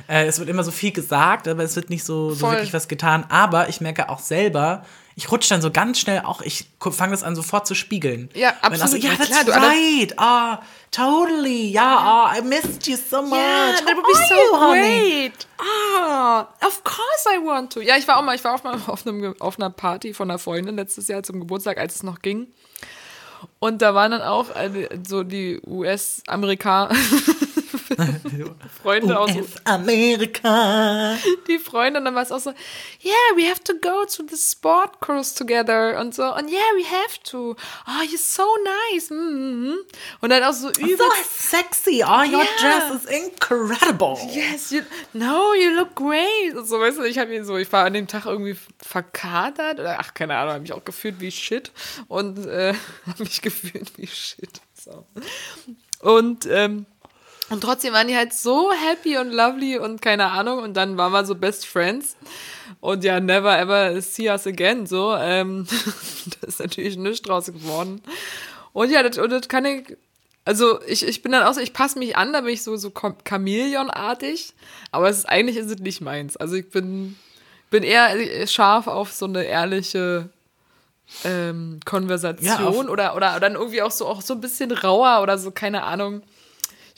äh, es wird immer so viel gesagt, aber es wird nicht so, so wirklich was getan. Aber ich merke auch selber, ich rutsche dann so ganz schnell auch, ich fange das an sofort zu spiegeln. Ja, absolut. So, ja, that's klar, right. Ah, totally. Ja, oh, I missed you so much. Yeah, that would be so you, great. Ah, of course I want to. Ja, ich war auch mal, ich war auch mal auf, einem, auf einer Party von einer Freundin letztes Jahr zum Geburtstag, als es noch ging. Und da waren dann auch so die US-Amerikaner Freunde aus US-Amerika. die Freunde und dann war es auch so, yeah, we have to go to the sport cruise together und so und yeah, we have to. Oh, you're so nice. Mhm. Und dann auch so So übel. sexy. Oh, your Yeah. dress is incredible. Yes, you, no, you look great. Und so, weißt du, ich habe ihn so, ich war an dem Tag irgendwie verkatert oder ach, keine Ahnung, habe mich auch gefühlt wie Shit und äh, habe mich gefühlt wie Shit. So. Und ähm, und trotzdem waren die halt so happy und lovely und keine Ahnung. Und dann waren wir so Best Friends. Und ja, never ever see us again. So, ähm, da ist natürlich nichts draus geworden. Und ja, das, und das kann ich. Also ich, ich bin dann auch so, ich passe mich an, da bin ich so, so Cham- Chamäleonartig. Aber es ist, eigentlich ist es nicht meins. Also ich bin, bin eher scharf auf so eine ehrliche ähm, Konversation Ja, oder, oder dann irgendwie auch so, auch so ein bisschen rauer oder so, keine Ahnung.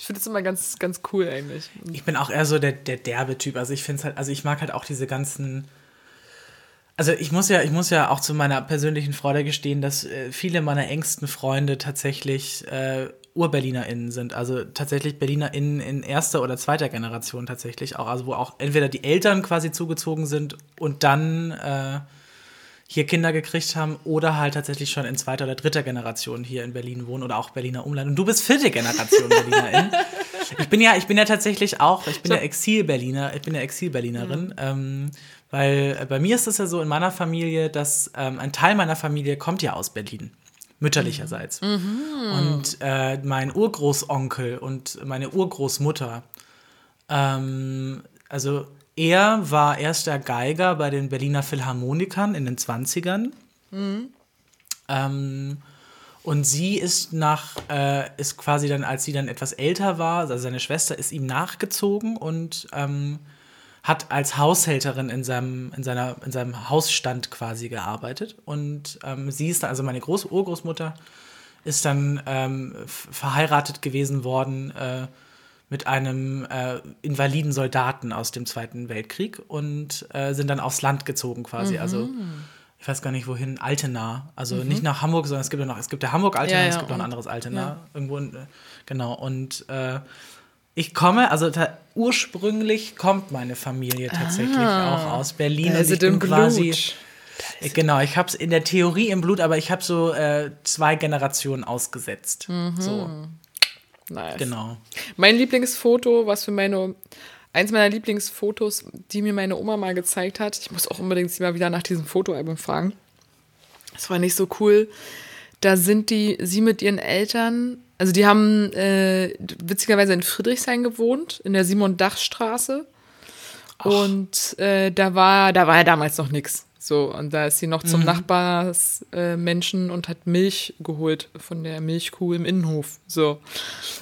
Ich finde es immer ganz, ganz cool eigentlich. Ich bin auch eher so der, der derbe Typ. Also ich finde halt, also ich mag halt auch diese ganzen. Also ich muss ja, ich muss ja auch zu meiner persönlichen Freude gestehen, dass äh, viele meiner engsten Freunde tatsächlich äh, UrberlinerInnen sind. Also tatsächlich BerlinerInnen in erster oder zweiter Generation tatsächlich auch. Also wo auch entweder die Eltern quasi zugezogen sind und dann äh, hier Kinder gekriegt haben oder halt tatsächlich schon in zweiter oder dritter Generation hier in Berlin wohnen oder auch Berliner Umland. Und du bist vierte Generation Berlinerin. Ich bin ja, ich bin ja tatsächlich auch, ich bin ja Exil-Berliner, ich bin ja Exil-Berlinerin, ähm, weil bei mir ist es ja so in meiner Familie, dass ähm, ein Teil meiner Familie kommt ja aus Berlin, mütterlicherseits. Und äh, mein Urgroßonkel und meine Urgroßmutter, ähm, also er war erster Geiger bei den Berliner Philharmonikern in den 20ern. Ähm, und sie ist nach, äh, ist quasi dann, als sie dann etwas älter war, also seine Schwester ist ihm nachgezogen und ähm, hat als Haushälterin in seinem, in seiner, in seinem Hausstand quasi gearbeitet. Und ähm, sie ist dann, also meine Groß Urgroßmutter, ist dann ähm, verheiratet gewesen worden äh, mit einem äh, invaliden Soldaten aus dem Zweiten Weltkrieg und äh, sind dann aufs Land gezogen quasi. Also ich weiß gar nicht wohin, Altena. Also nicht nach Hamburg, sondern es gibt ja noch, es gibt ja Hamburg-Altena, Ja, es ja, gibt noch ein anderes Altena. ja. Irgendwo, in, äh, genau. Und äh, ich komme, also ursprünglich kommt meine Familie tatsächlich auch aus Berlin. Ist ich es bin im quasi. Blut. Äh, Genau, ich habe es in der Theorie im Blut, aber ich habe so äh, zwei Generationen ausgesetzt. So, Nice. genau. Mein Lieblingsfoto, was für meine, eins meiner Lieblingsfotos, die mir meine Oma mal gezeigt hat. Ich muss auch unbedingt sie mal wieder nach diesem Fotoalbum fragen. Das war nicht so cool. Da sind die, sie mit ihren Eltern, also die haben äh, witzigerweise in Friedrichshain gewohnt, in der Simon-Dach-Straße. Und äh, da war, da war ja damals noch nichts. So, und da ist sie noch zum Nachbarsmenschen und hat Milch geholt von der Milchkuh im Innenhof. So.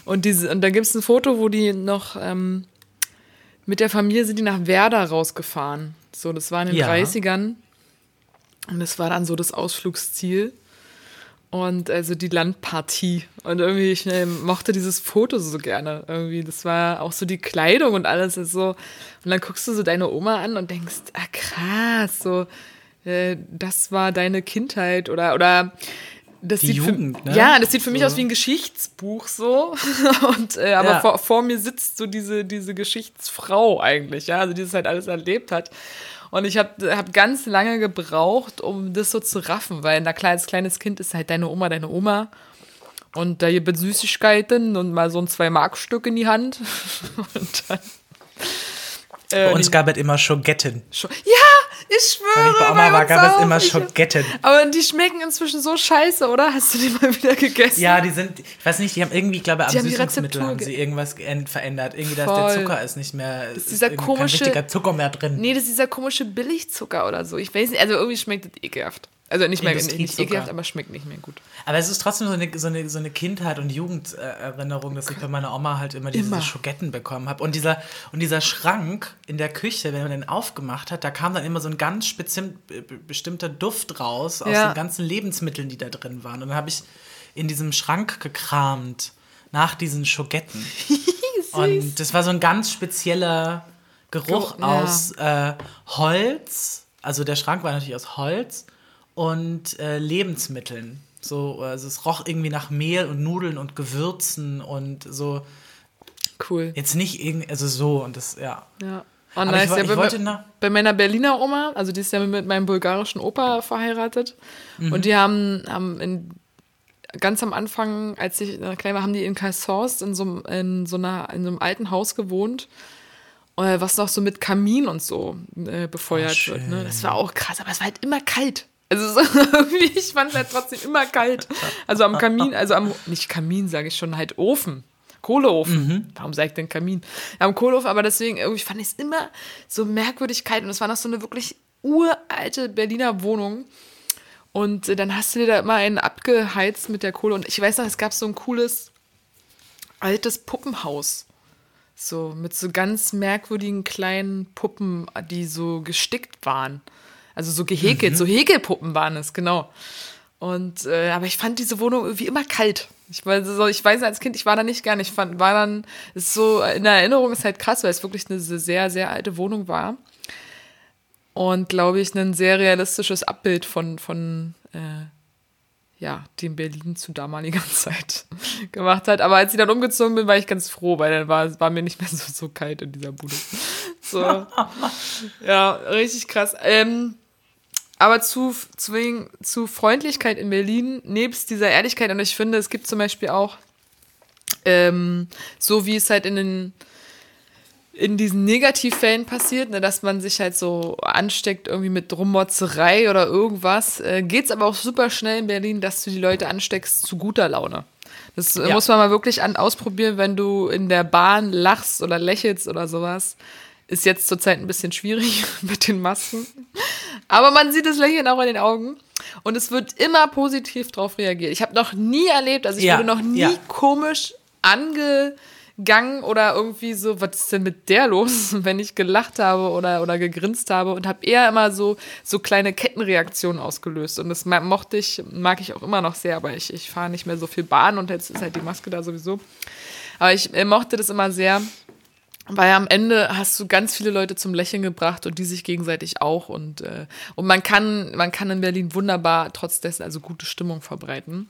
Und, diese, und da gibt es ein Foto, wo die noch ähm, mit der Familie sind die nach Werder rausgefahren. So, das war in den Ja. 30ern. Und das war dann so das Ausflugsziel. Und also die Landpartie. Und irgendwie, ich äh, mochte dieses Foto so gerne. Irgendwie, das war auch so die Kleidung und alles ist so. Und dann guckst du so deine Oma an und denkst, ah krass, so, äh, das war deine Kindheit oder, oder das Die sieht Jugend, für, ne? Ja, das sieht für mich So. aus wie ein Geschichtsbuch so. Und äh, aber Ja. vor, vor mir sitzt so diese, diese Geschichtsfrau eigentlich, ja, also die das halt alles erlebt hat. Und ich habe hab ganz lange gebraucht, um das so zu raffen, weil na klar, als kleines Kind ist halt deine Oma deine Oma. Und da gibt es Süßigkeiten und mal so ein Zwei-Mark-Stück in die Hand. Und dann. Äh, Bei uns gab es immer Schogetten. Scho- Ja, ich schwöre. bei Oma war, gab es immer Schogetten. Aber die schmecken inzwischen so scheiße, oder? Hast du die mal wieder gegessen? Ja, die sind, ich weiß nicht, die haben irgendwie, ich glaube am Süßungsmittel haben sie irgendwas verändert. Irgendwie, dass Voll. der Zucker ist nicht mehr, ist dieser komische- kein richtiger Zucker mehr drin. Nee, das ist dieser komische Billigzucker oder so. Ich weiß nicht, also irgendwie schmeckt das ekelhaft. Also nicht mehr nicht ekelhaft, aber schmeckt nicht mehr gut. Aber es ist trotzdem so eine, so eine, so eine Kindheit und Jugenderinnerung, dass ich bei meiner Oma halt immer diese Immer. Schogetten bekommen habe. Und dieser, und dieser Schrank in der Küche, wenn man den aufgemacht hat, da kam dann immer so ein ganz bestimmter Duft raus aus Ja. den ganzen Lebensmitteln, die da drin waren. Und dann habe ich in diesem Schrank gekramt nach diesen Schogetten. Und das war so ein ganz spezieller Geruch Geruch, ja. aus äh, Holz. Also der Schrank war natürlich aus Holz und äh, Lebensmitteln. So, also es roch irgendwie nach Mehl und Nudeln und Gewürzen und so. Cool. Jetzt nicht irgendwie, also so und das, ja. Ja. Und da ich ja ich bei, bei meiner Berliner Oma, also die ist ja mit meinem bulgarischen Opa verheiratet. Mhm. Und die haben, haben in, ganz am Anfang, als ich klein war, haben die in Kaisors in so, einem- in, so einer, in so einem alten Haus gewohnt. äh, Was noch so mit Kamin und so äh, befeuert Oh, wird. Ne? Das war auch krass, aber es war halt immer kalt. Also so, ich fand es halt trotzdem immer kalt. Also am Kamin, also am, nicht Kamin, sage ich schon, halt Ofen. Kohleofen. Warum sage ich denn Kamin? Am Kohleofen, aber deswegen irgendwie fand ich es immer so merkwürdig kalt. Und es war noch so eine wirklich uralte Berliner Wohnung. Und äh, dann hast du dir da immer einen abgeheizt mit der Kohle. Und ich weiß noch, es gab so ein cooles altes Puppenhaus. So mit so ganz merkwürdigen kleinen Puppen, die so gestickt waren. Also so gehäkelt, so Häkelpuppen waren es, genau. Und äh, aber ich fand diese Wohnung irgendwie immer kalt. Ich weiß, so, ich weiß als Kind, ich war da nicht gern. Ich fand, war dann, ist so, in der Erinnerung ist halt krass, weil es wirklich eine sehr, sehr alte Wohnung war. Und glaube ich, ein sehr realistisches Abbild von, von äh, ja, dem Berlin zu damaliger Zeit gemacht hat. Aber als ich dann umgezogen bin, war ich ganz froh, weil dann war, war mir nicht mehr so, so kalt in dieser Bude. So. ja, richtig krass. Ähm, aber zu, zu, zu Freundlichkeit in Berlin, nebst dieser Ehrlichkeit, und ich finde, es gibt zum Beispiel auch, ähm, so wie es halt in den in diesen Negativfällen passiert, ne, dass man sich halt so ansteckt irgendwie mit Rummotzerei oder irgendwas, äh, geht's aber auch super schnell in Berlin, dass du die Leute ansteckst zu guter Laune. Das äh, Ja. muss man mal wirklich an, ausprobieren, wenn du in der Bahn lachst oder lächelst oder sowas. Ist jetzt zurzeit ein bisschen schwierig mit den Masken. Aber man sieht das Lächeln auch in den Augen. Und es wird immer positiv drauf reagiert. Ich habe noch nie erlebt, also ich Ja, wurde noch nie ja. komisch angegangen oder irgendwie so, was ist denn mit der los, wenn ich gelacht habe oder, oder gegrinst habe und habe eher immer so, so kleine Kettenreaktionen ausgelöst. Und das mochte ich, mag ich auch immer noch sehr, aber ich, ich fahre nicht mehr so viel Bahn und jetzt ist halt die Maske da sowieso. Aber ich äh, mochte das immer sehr. Weil am Ende hast du ganz viele Leute zum Lächeln gebracht und die sich gegenseitig auch. Und, äh, und man, kann, man kann in Berlin wunderbar trotz dessen also gute Stimmung verbreiten.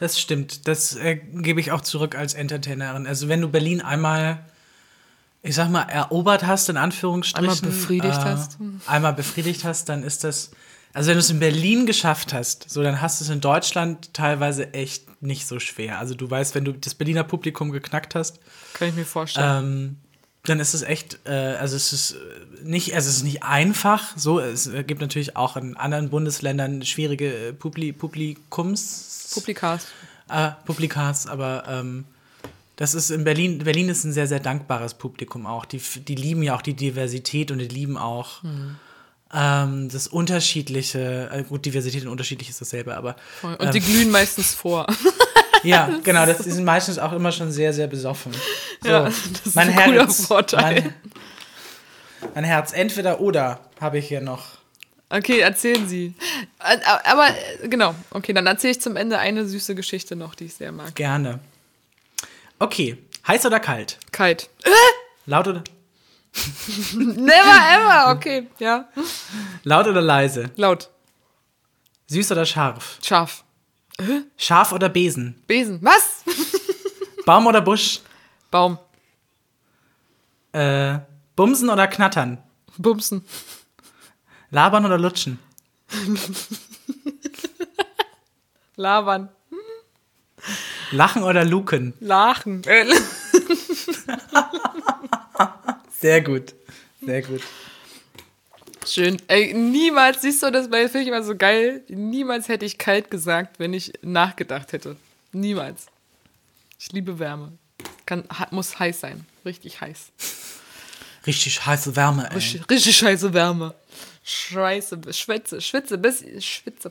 Das stimmt. Das äh, gebe ich auch zurück als Entertainerin. Also wenn du Berlin einmal, ich sag mal, erobert hast, in Anführungsstrichen. Einmal befriedigt hast. Einmal befriedigt hast, dann ist das. Also wenn du es in Berlin geschafft hast, so dann hast du es in Deutschland teilweise echt nicht so schwer. Also du weißt, wenn du das Berliner Publikum geknackt hast, Kann ich mir vorstellen. ähm, dann ist es echt, äh, also es ist äh, nicht, also es ist nicht einfach. So, es gibt natürlich auch in anderen Bundesländern schwierige äh, Publi Publikums Publikas. äh, Publikas, aber ähm, das ist in Berlin, Berlin ist ein sehr, sehr dankbares Publikum auch. Die, die lieben ja auch die Diversität und die lieben auch ähm, das Unterschiedliche, äh, gut, Diversität und unterschiedlich ist dasselbe, aber Und ähm, die glühen meistens vor. ja, genau, das, sind meistens auch immer schon sehr, sehr besoffen. So, Ja, das ist mein ein cooler Herz, Vorteil. Mein, mein Herz, entweder oder habe ich hier noch. Okay, erzählen Sie. Äh, Aber äh, genau, okay, dann erzähle ich zum Ende eine süße Geschichte noch, die ich sehr mag. Gerne. Okay, heiß oder kalt? Kalt. Laut oder, Never ever, okay, ja. laut oder leise? Laut. Süß oder scharf? Scharf. Scharf oder Besen? Besen. Was? Baum oder Busch? Baum. Äh, bumsen oder knattern? Bumsen. Labern oder lutschen? Labern. Lachen oder luken? Lachen. Sehr gut. Sehr gut. Schön. Ey, niemals, siehst du, das finde ich immer so geil. Niemals hätte ich kalt gesagt, wenn ich nachgedacht hätte. Niemals. Ich liebe Wärme. Kann, muss heiß sein. Richtig heiß. Richtig heiße Wärme, ey. Richtig, richtig heiße Wärme. Scheiße, schwitze, schwitze, bis schwitze.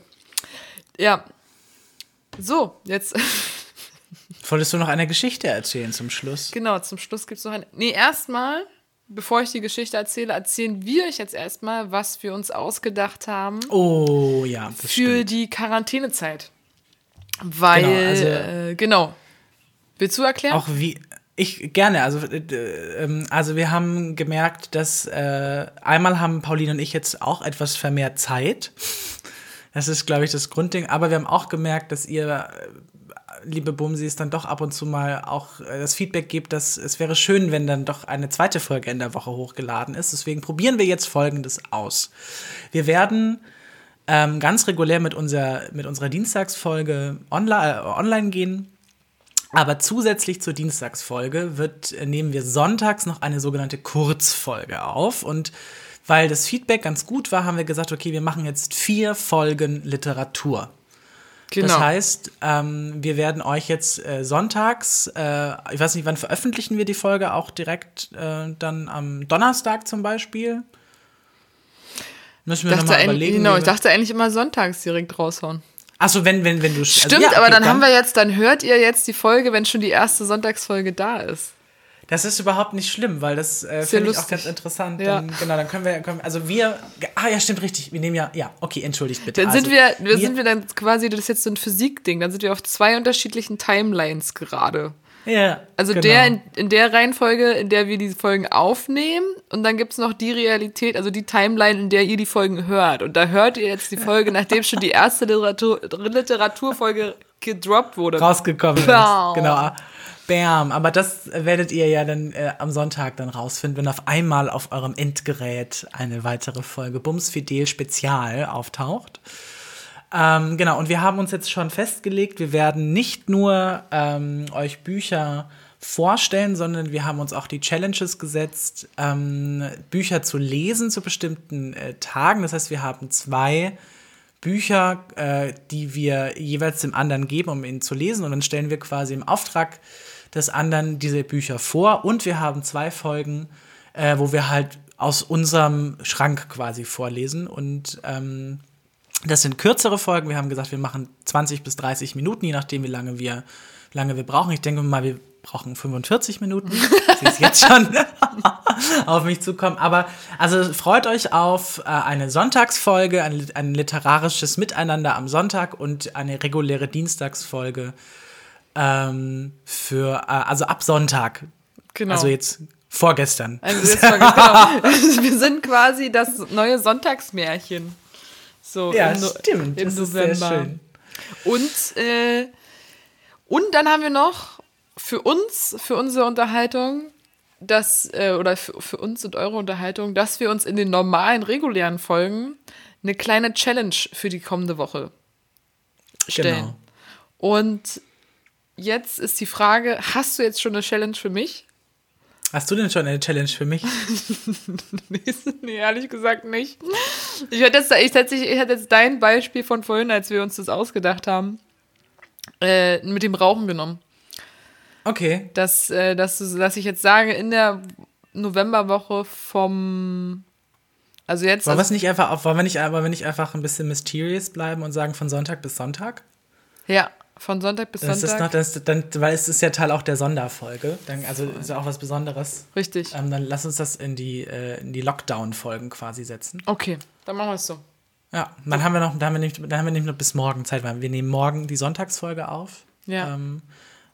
Ja. So, jetzt, Wolltest du noch eine Geschichte erzählen zum Schluss? genau, zum Schluss gibt es noch eine. Nee, erstmal, bevor ich die Geschichte erzähle, erzählen wir euch jetzt erstmal, was wir uns ausgedacht haben. Oh, ja, für stimmt. die Quarantänezeit. Weil, Genau, also- äh, genau. Willst du erklären? Auch wie, ich gerne, also, äh, ähm, also wir haben gemerkt, dass äh, einmal haben Pauline und ich jetzt auch etwas vermehrt Zeit. Das ist, glaube ich, das Grundding. Aber wir haben auch gemerkt, dass ihr, äh, liebe Bumsis, dann doch ab und zu mal auch äh, das Feedback gebt, dass es wäre schön, wenn dann doch eine zweite Folge in der Woche hochgeladen ist. Deswegen probieren wir jetzt Folgendes aus. Wir werden ähm, ganz regulär mit, unser, mit unserer Dienstagsfolge online, äh, online gehen. Aber zusätzlich zur Dienstagsfolge wird, äh, nehmen wir sonntags noch eine sogenannte Kurzfolge auf. Und weil das Feedback ganz gut war, haben wir gesagt, okay, wir machen jetzt vier Folgen Literatur. Genau. Das heißt, ähm, wir werden euch jetzt äh, sonntags, äh, ich weiß nicht, wann veröffentlichen wir die Folge, auch direkt äh, dann am Donnerstag zum Beispiel. Müssen wir nochmal überlegen. genau, ich dachte eigentlich immer sonntags direkt raushauen. Achso, wenn, wenn, wenn du. also Stimmt, ja, aber okay, dann, haben wir jetzt, dann hört ihr jetzt die Folge, wenn schon die erste Sonntagsfolge da ist. Das ist überhaupt nicht schlimm, weil das äh, finde ich auch ganz interessant. Ja. Dann, genau, dann können wir, können, wir- also wir, ah ja, stimmt richtig, wir nehmen ja, ja, okay, entschuldigt bitte. Dann also, sind wir, wir sind wir dann quasi, das ist jetzt so ein Physikding, dann sind wir auf zwei unterschiedlichen Timelines gerade. ja, Also genau. der in, in der Reihenfolge, in der wir diese Folgen aufnehmen und dann gibt es noch die Realität, also die Timeline, in der ihr die Folgen hört. Und da hört ihr jetzt die Folge, nachdem schon die erste Literatur, Literaturfolge gedroppt wurde. rausgekommen Bam. ist. Genau. Bam. Aber das werdet ihr ja dann äh, am Sonntag dann rausfinden, wenn auf einmal auf eurem Endgerät eine weitere Folge Bums Fidel Spezial auftaucht. Ähm, genau, und wir haben uns jetzt schon festgelegt, wir werden nicht nur ähm, euch Bücher vorstellen, sondern wir haben uns auch die Challenges gesetzt, ähm, Bücher zu lesen zu bestimmten äh, Tagen. Das heißt, wir haben zwei Bücher, äh, die wir jeweils dem anderen geben, um ihn zu lesen. Und dann stellen wir quasi im Auftrag des anderen diese Bücher vor. Und wir haben zwei Folgen, äh, wo wir halt aus unserem Schrank quasi vorlesen. Und ähm, das sind kürzere Folgen. Wir haben gesagt, wir machen 20 bis 30 Minuten, je nachdem, wie lange wir, wie lange wir brauchen. Ich denke mal, wir brauchen 45 Minuten. Sie ist jetzt schon auf mich zukommen. Aber also freut euch auf äh, eine Sonntagsfolge, ein, ein literarisches Miteinander am Sonntag und eine reguläre Dienstagsfolge ähm, für, äh, also ab Sonntag. Genau. Also jetzt vorgestern. Also jetzt genau. Wir sind quasi das neue Sonntagsmärchen. So ja, im, No- stimmt. im das ist sehr November. schön. Und, äh, und dann haben wir noch für uns, für unsere Unterhaltung, dass, äh, oder für, für uns und eure Unterhaltung, dass wir uns in den normalen, regulären Folgen eine kleine Challenge für die kommende Woche stellen. Genau. Und jetzt ist die Frage, hast du jetzt schon eine Challenge für mich? Hast du denn schon eine Challenge für mich? Nee, ehrlich gesagt nicht. Ich hätte jetzt, ich hätte, ich hätte jetzt dein Beispiel von vorhin, als wir uns das ausgedacht haben, äh, mit dem Rauchen genommen. Okay. Dass, äh, dass, dass ich jetzt sage, in der Novemberwoche vom, Also jetzt. Wollen Also, nicht einfach wollen wir nicht, wollen wir nicht einfach ein bisschen mysterious bleiben und sagen von Sonntag bis Sonntag? ja, von Sonntag bis Das ist Sonntag. noch, das, dann, weil es ist ja Teil auch der Sonderfolge. Dann, also ist ja auch was Besonderes. Richtig. Ähm, dann lass uns das in die, äh, in die Lockdown-Folgen quasi setzen. Okay, dann machen wir es so. Ja, dann haben wir noch, dann haben wir nicht, dann haben wir nicht nur bis morgen Zeit, weil wir nehmen morgen die Sonntagsfolge auf. Ja. Ähm,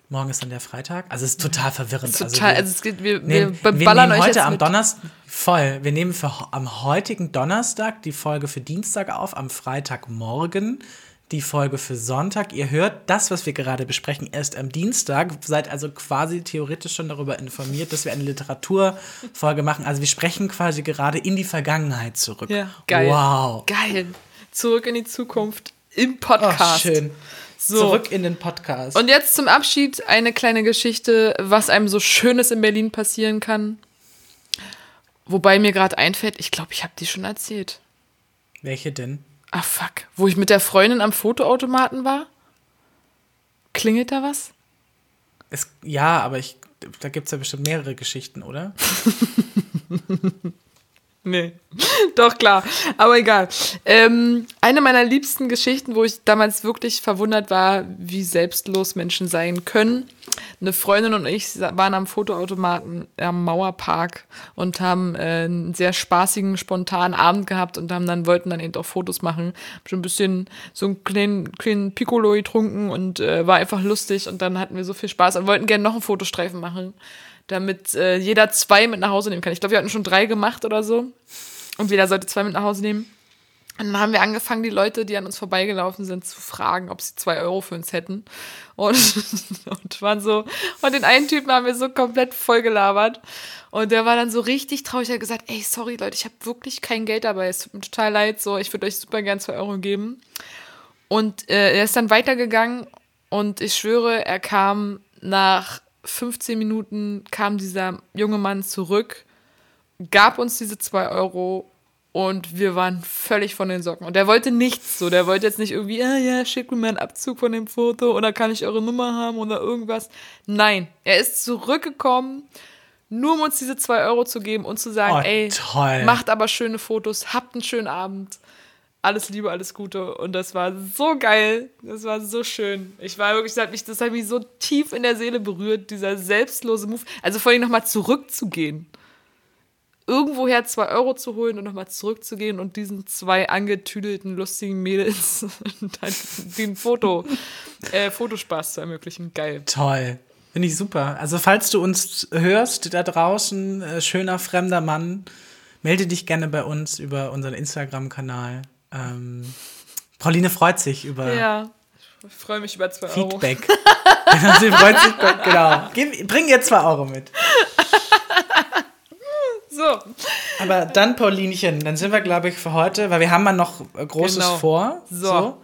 morgen ist dann der Freitag. Also es ist total verwirrend. Total, also also, wir, es geht, wir, nehmen, wir wir nehmen euch heute am. Donnerstag voll. Wir nehmen für, am heutigen Donnerstag die Folge für Dienstag auf, am Freitagmorgen die Folge für Sonntag. Ihr hört das, was wir gerade besprechen, erst am Dienstag. Seid also quasi theoretisch schon darüber informiert, dass wir eine Literaturfolge machen. Also wir sprechen quasi gerade in die Vergangenheit zurück. Ja, geil. Wow. Geil. Zurück in die Zukunft im Oh, Podcast. schön. So. Zurück in den Podcast. Und jetzt zum Abschied eine kleine Geschichte, was einem so Schönes in Berlin passieren kann. Wobei mir gerade einfällt, ich glaube, ich habe die schon erzählt. Welche denn? Ah, fuck. Wo ich mit der Freundin am Fotoautomaten war? Klingelt da was? Es, ja, aber ich, da gibt es ja bestimmt mehrere Geschichten, oder? Nee. Doch, klar. Aber egal. Ähm, eine meiner liebsten Geschichten, wo ich damals wirklich verwundert war, wie selbstlos Menschen sein können. Eine Freundin und ich waren am Fotoautomaten am Mauerpark und haben äh, einen sehr spaßigen, spontanen Abend gehabt und haben dann, wollten dann eben auch Fotos machen. Schon ein bisschen so einen kleinen, kleinen Piccolo getrunken und äh, war einfach lustig und dann hatten wir so viel Spaß und wollten gerne noch einen Fotostreifen machen damit äh, jeder zwei mit nach Hause nehmen kann. Ich glaube, wir hatten schon drei gemacht oder so. Und jeder sollte zwei mit nach Hause nehmen. Und dann haben wir angefangen, die Leute, die an uns vorbeigelaufen sind, zu fragen, ob sie zwei Euro für uns hätten. Und, und waren so, und den einen Typen haben wir so komplett voll gelabert. Und der war dann so richtig traurig, er hat gesagt, ey, sorry Leute, ich habe wirklich kein Geld dabei, es tut mir total leid, so, ich würde euch super gern zwei Euro geben. Und äh, er ist dann weitergegangen und ich schwöre, er kam nach 15 Minuten, kam dieser junge Mann zurück, gab uns diese zwei Euro und wir waren völlig von den Socken. Und der wollte nichts so. Der wollte jetzt nicht irgendwie, ah ja, schickt mir mal einen Abzug von dem Foto oder kann ich eure Nummer haben oder irgendwas. Nein, er ist zurückgekommen, nur um uns diese zwei Euro zu geben und zu sagen, Oh, ey, toll. macht aber schöne Fotos, habt einen schönen Abend. Alles Liebe, alles Gute. Und das war so geil. Das war so schön. Ich war wirklich, das hat mich, das hat mich so tief in der Seele berührt, dieser selbstlose Move. Also vor allem nochmal zurückzugehen. Irgendwoher zwei Euro zu holen und nochmal zurückzugehen und diesen zwei angetüdelten, lustigen Mädels den Foto, äh, Fotospaß zu ermöglichen. Geil. Toll. Finde ich super. Also, falls du uns hörst da draußen, äh, schöner fremder Mann, melde dich gerne bei uns über unseren Instagram-Kanal. Ähm, Pauline freut sich über Ja. Ich freue mich über zwei Euro. Feedback. Genau, Sie freut sich, genau. Gib, bring ihr zwei Euro mit. So. Aber dann, Paulinchen, dann sind wir, glaube ich, für heute, weil wir haben mal noch Großes Genau. vor. So.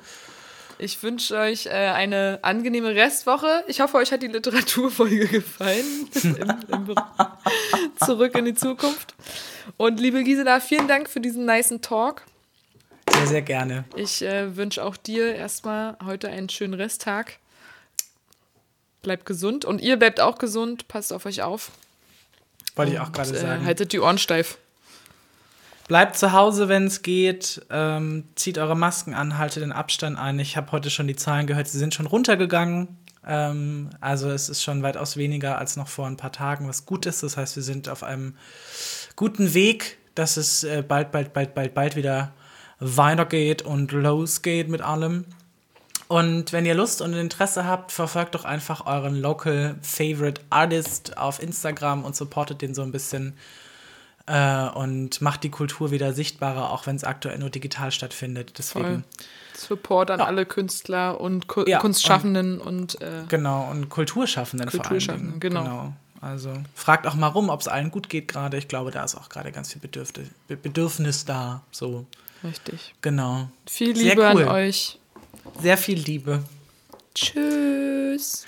Ich wünsche euch äh, eine angenehme Restwoche. Ich hoffe, euch hat die Literaturfolge gefallen. Im, im Zurück in die Zukunft. Und liebe Gisela, vielen Dank für diesen nicen Talk. Sehr, sehr gerne. Ich äh, wünsche auch dir erstmal heute einen schönen Resttag. Bleibt gesund und ihr bleibt auch gesund. Passt auf euch auf. Wollte ich auch gerade Äh, sagen. haltet die Ohren steif. Bleibt zu Hause, wenn es geht. Ähm, zieht eure Masken an, haltet den Abstand ein. Ich habe heute schon die Zahlen gehört, sie sind schon runtergegangen. Ähm, also es ist schon weitaus weniger als noch vor ein paar Tagen, was gut ist. Das heißt, wir sind auf einem guten Weg, dass es äh, bald, bald, bald, bald, bald wieder weitergeht und losgeht mit allem. Und wenn ihr Lust und Interesse habt, verfolgt doch einfach euren Local Favorite Artist auf Instagram und supportet den so ein bisschen äh, und macht die Kultur wieder sichtbarer, auch wenn es aktuell nur digital stattfindet. Deswegen, Voll. Support an alle Künstler und Ku Ja, Kunstschaffenden und, äh, genau, und Kulturschaffenden, vor Kulturschaffenden, allen Dingen. genau. Also fragt auch mal rum, ob es allen gut geht gerade. Ich glaube, da ist auch gerade ganz viel Bedürfnis, Be- Bedürfnis da. So, richtig. genau. Viel Sehr Liebe cool. an euch. Sehr viel Liebe. Tschüss.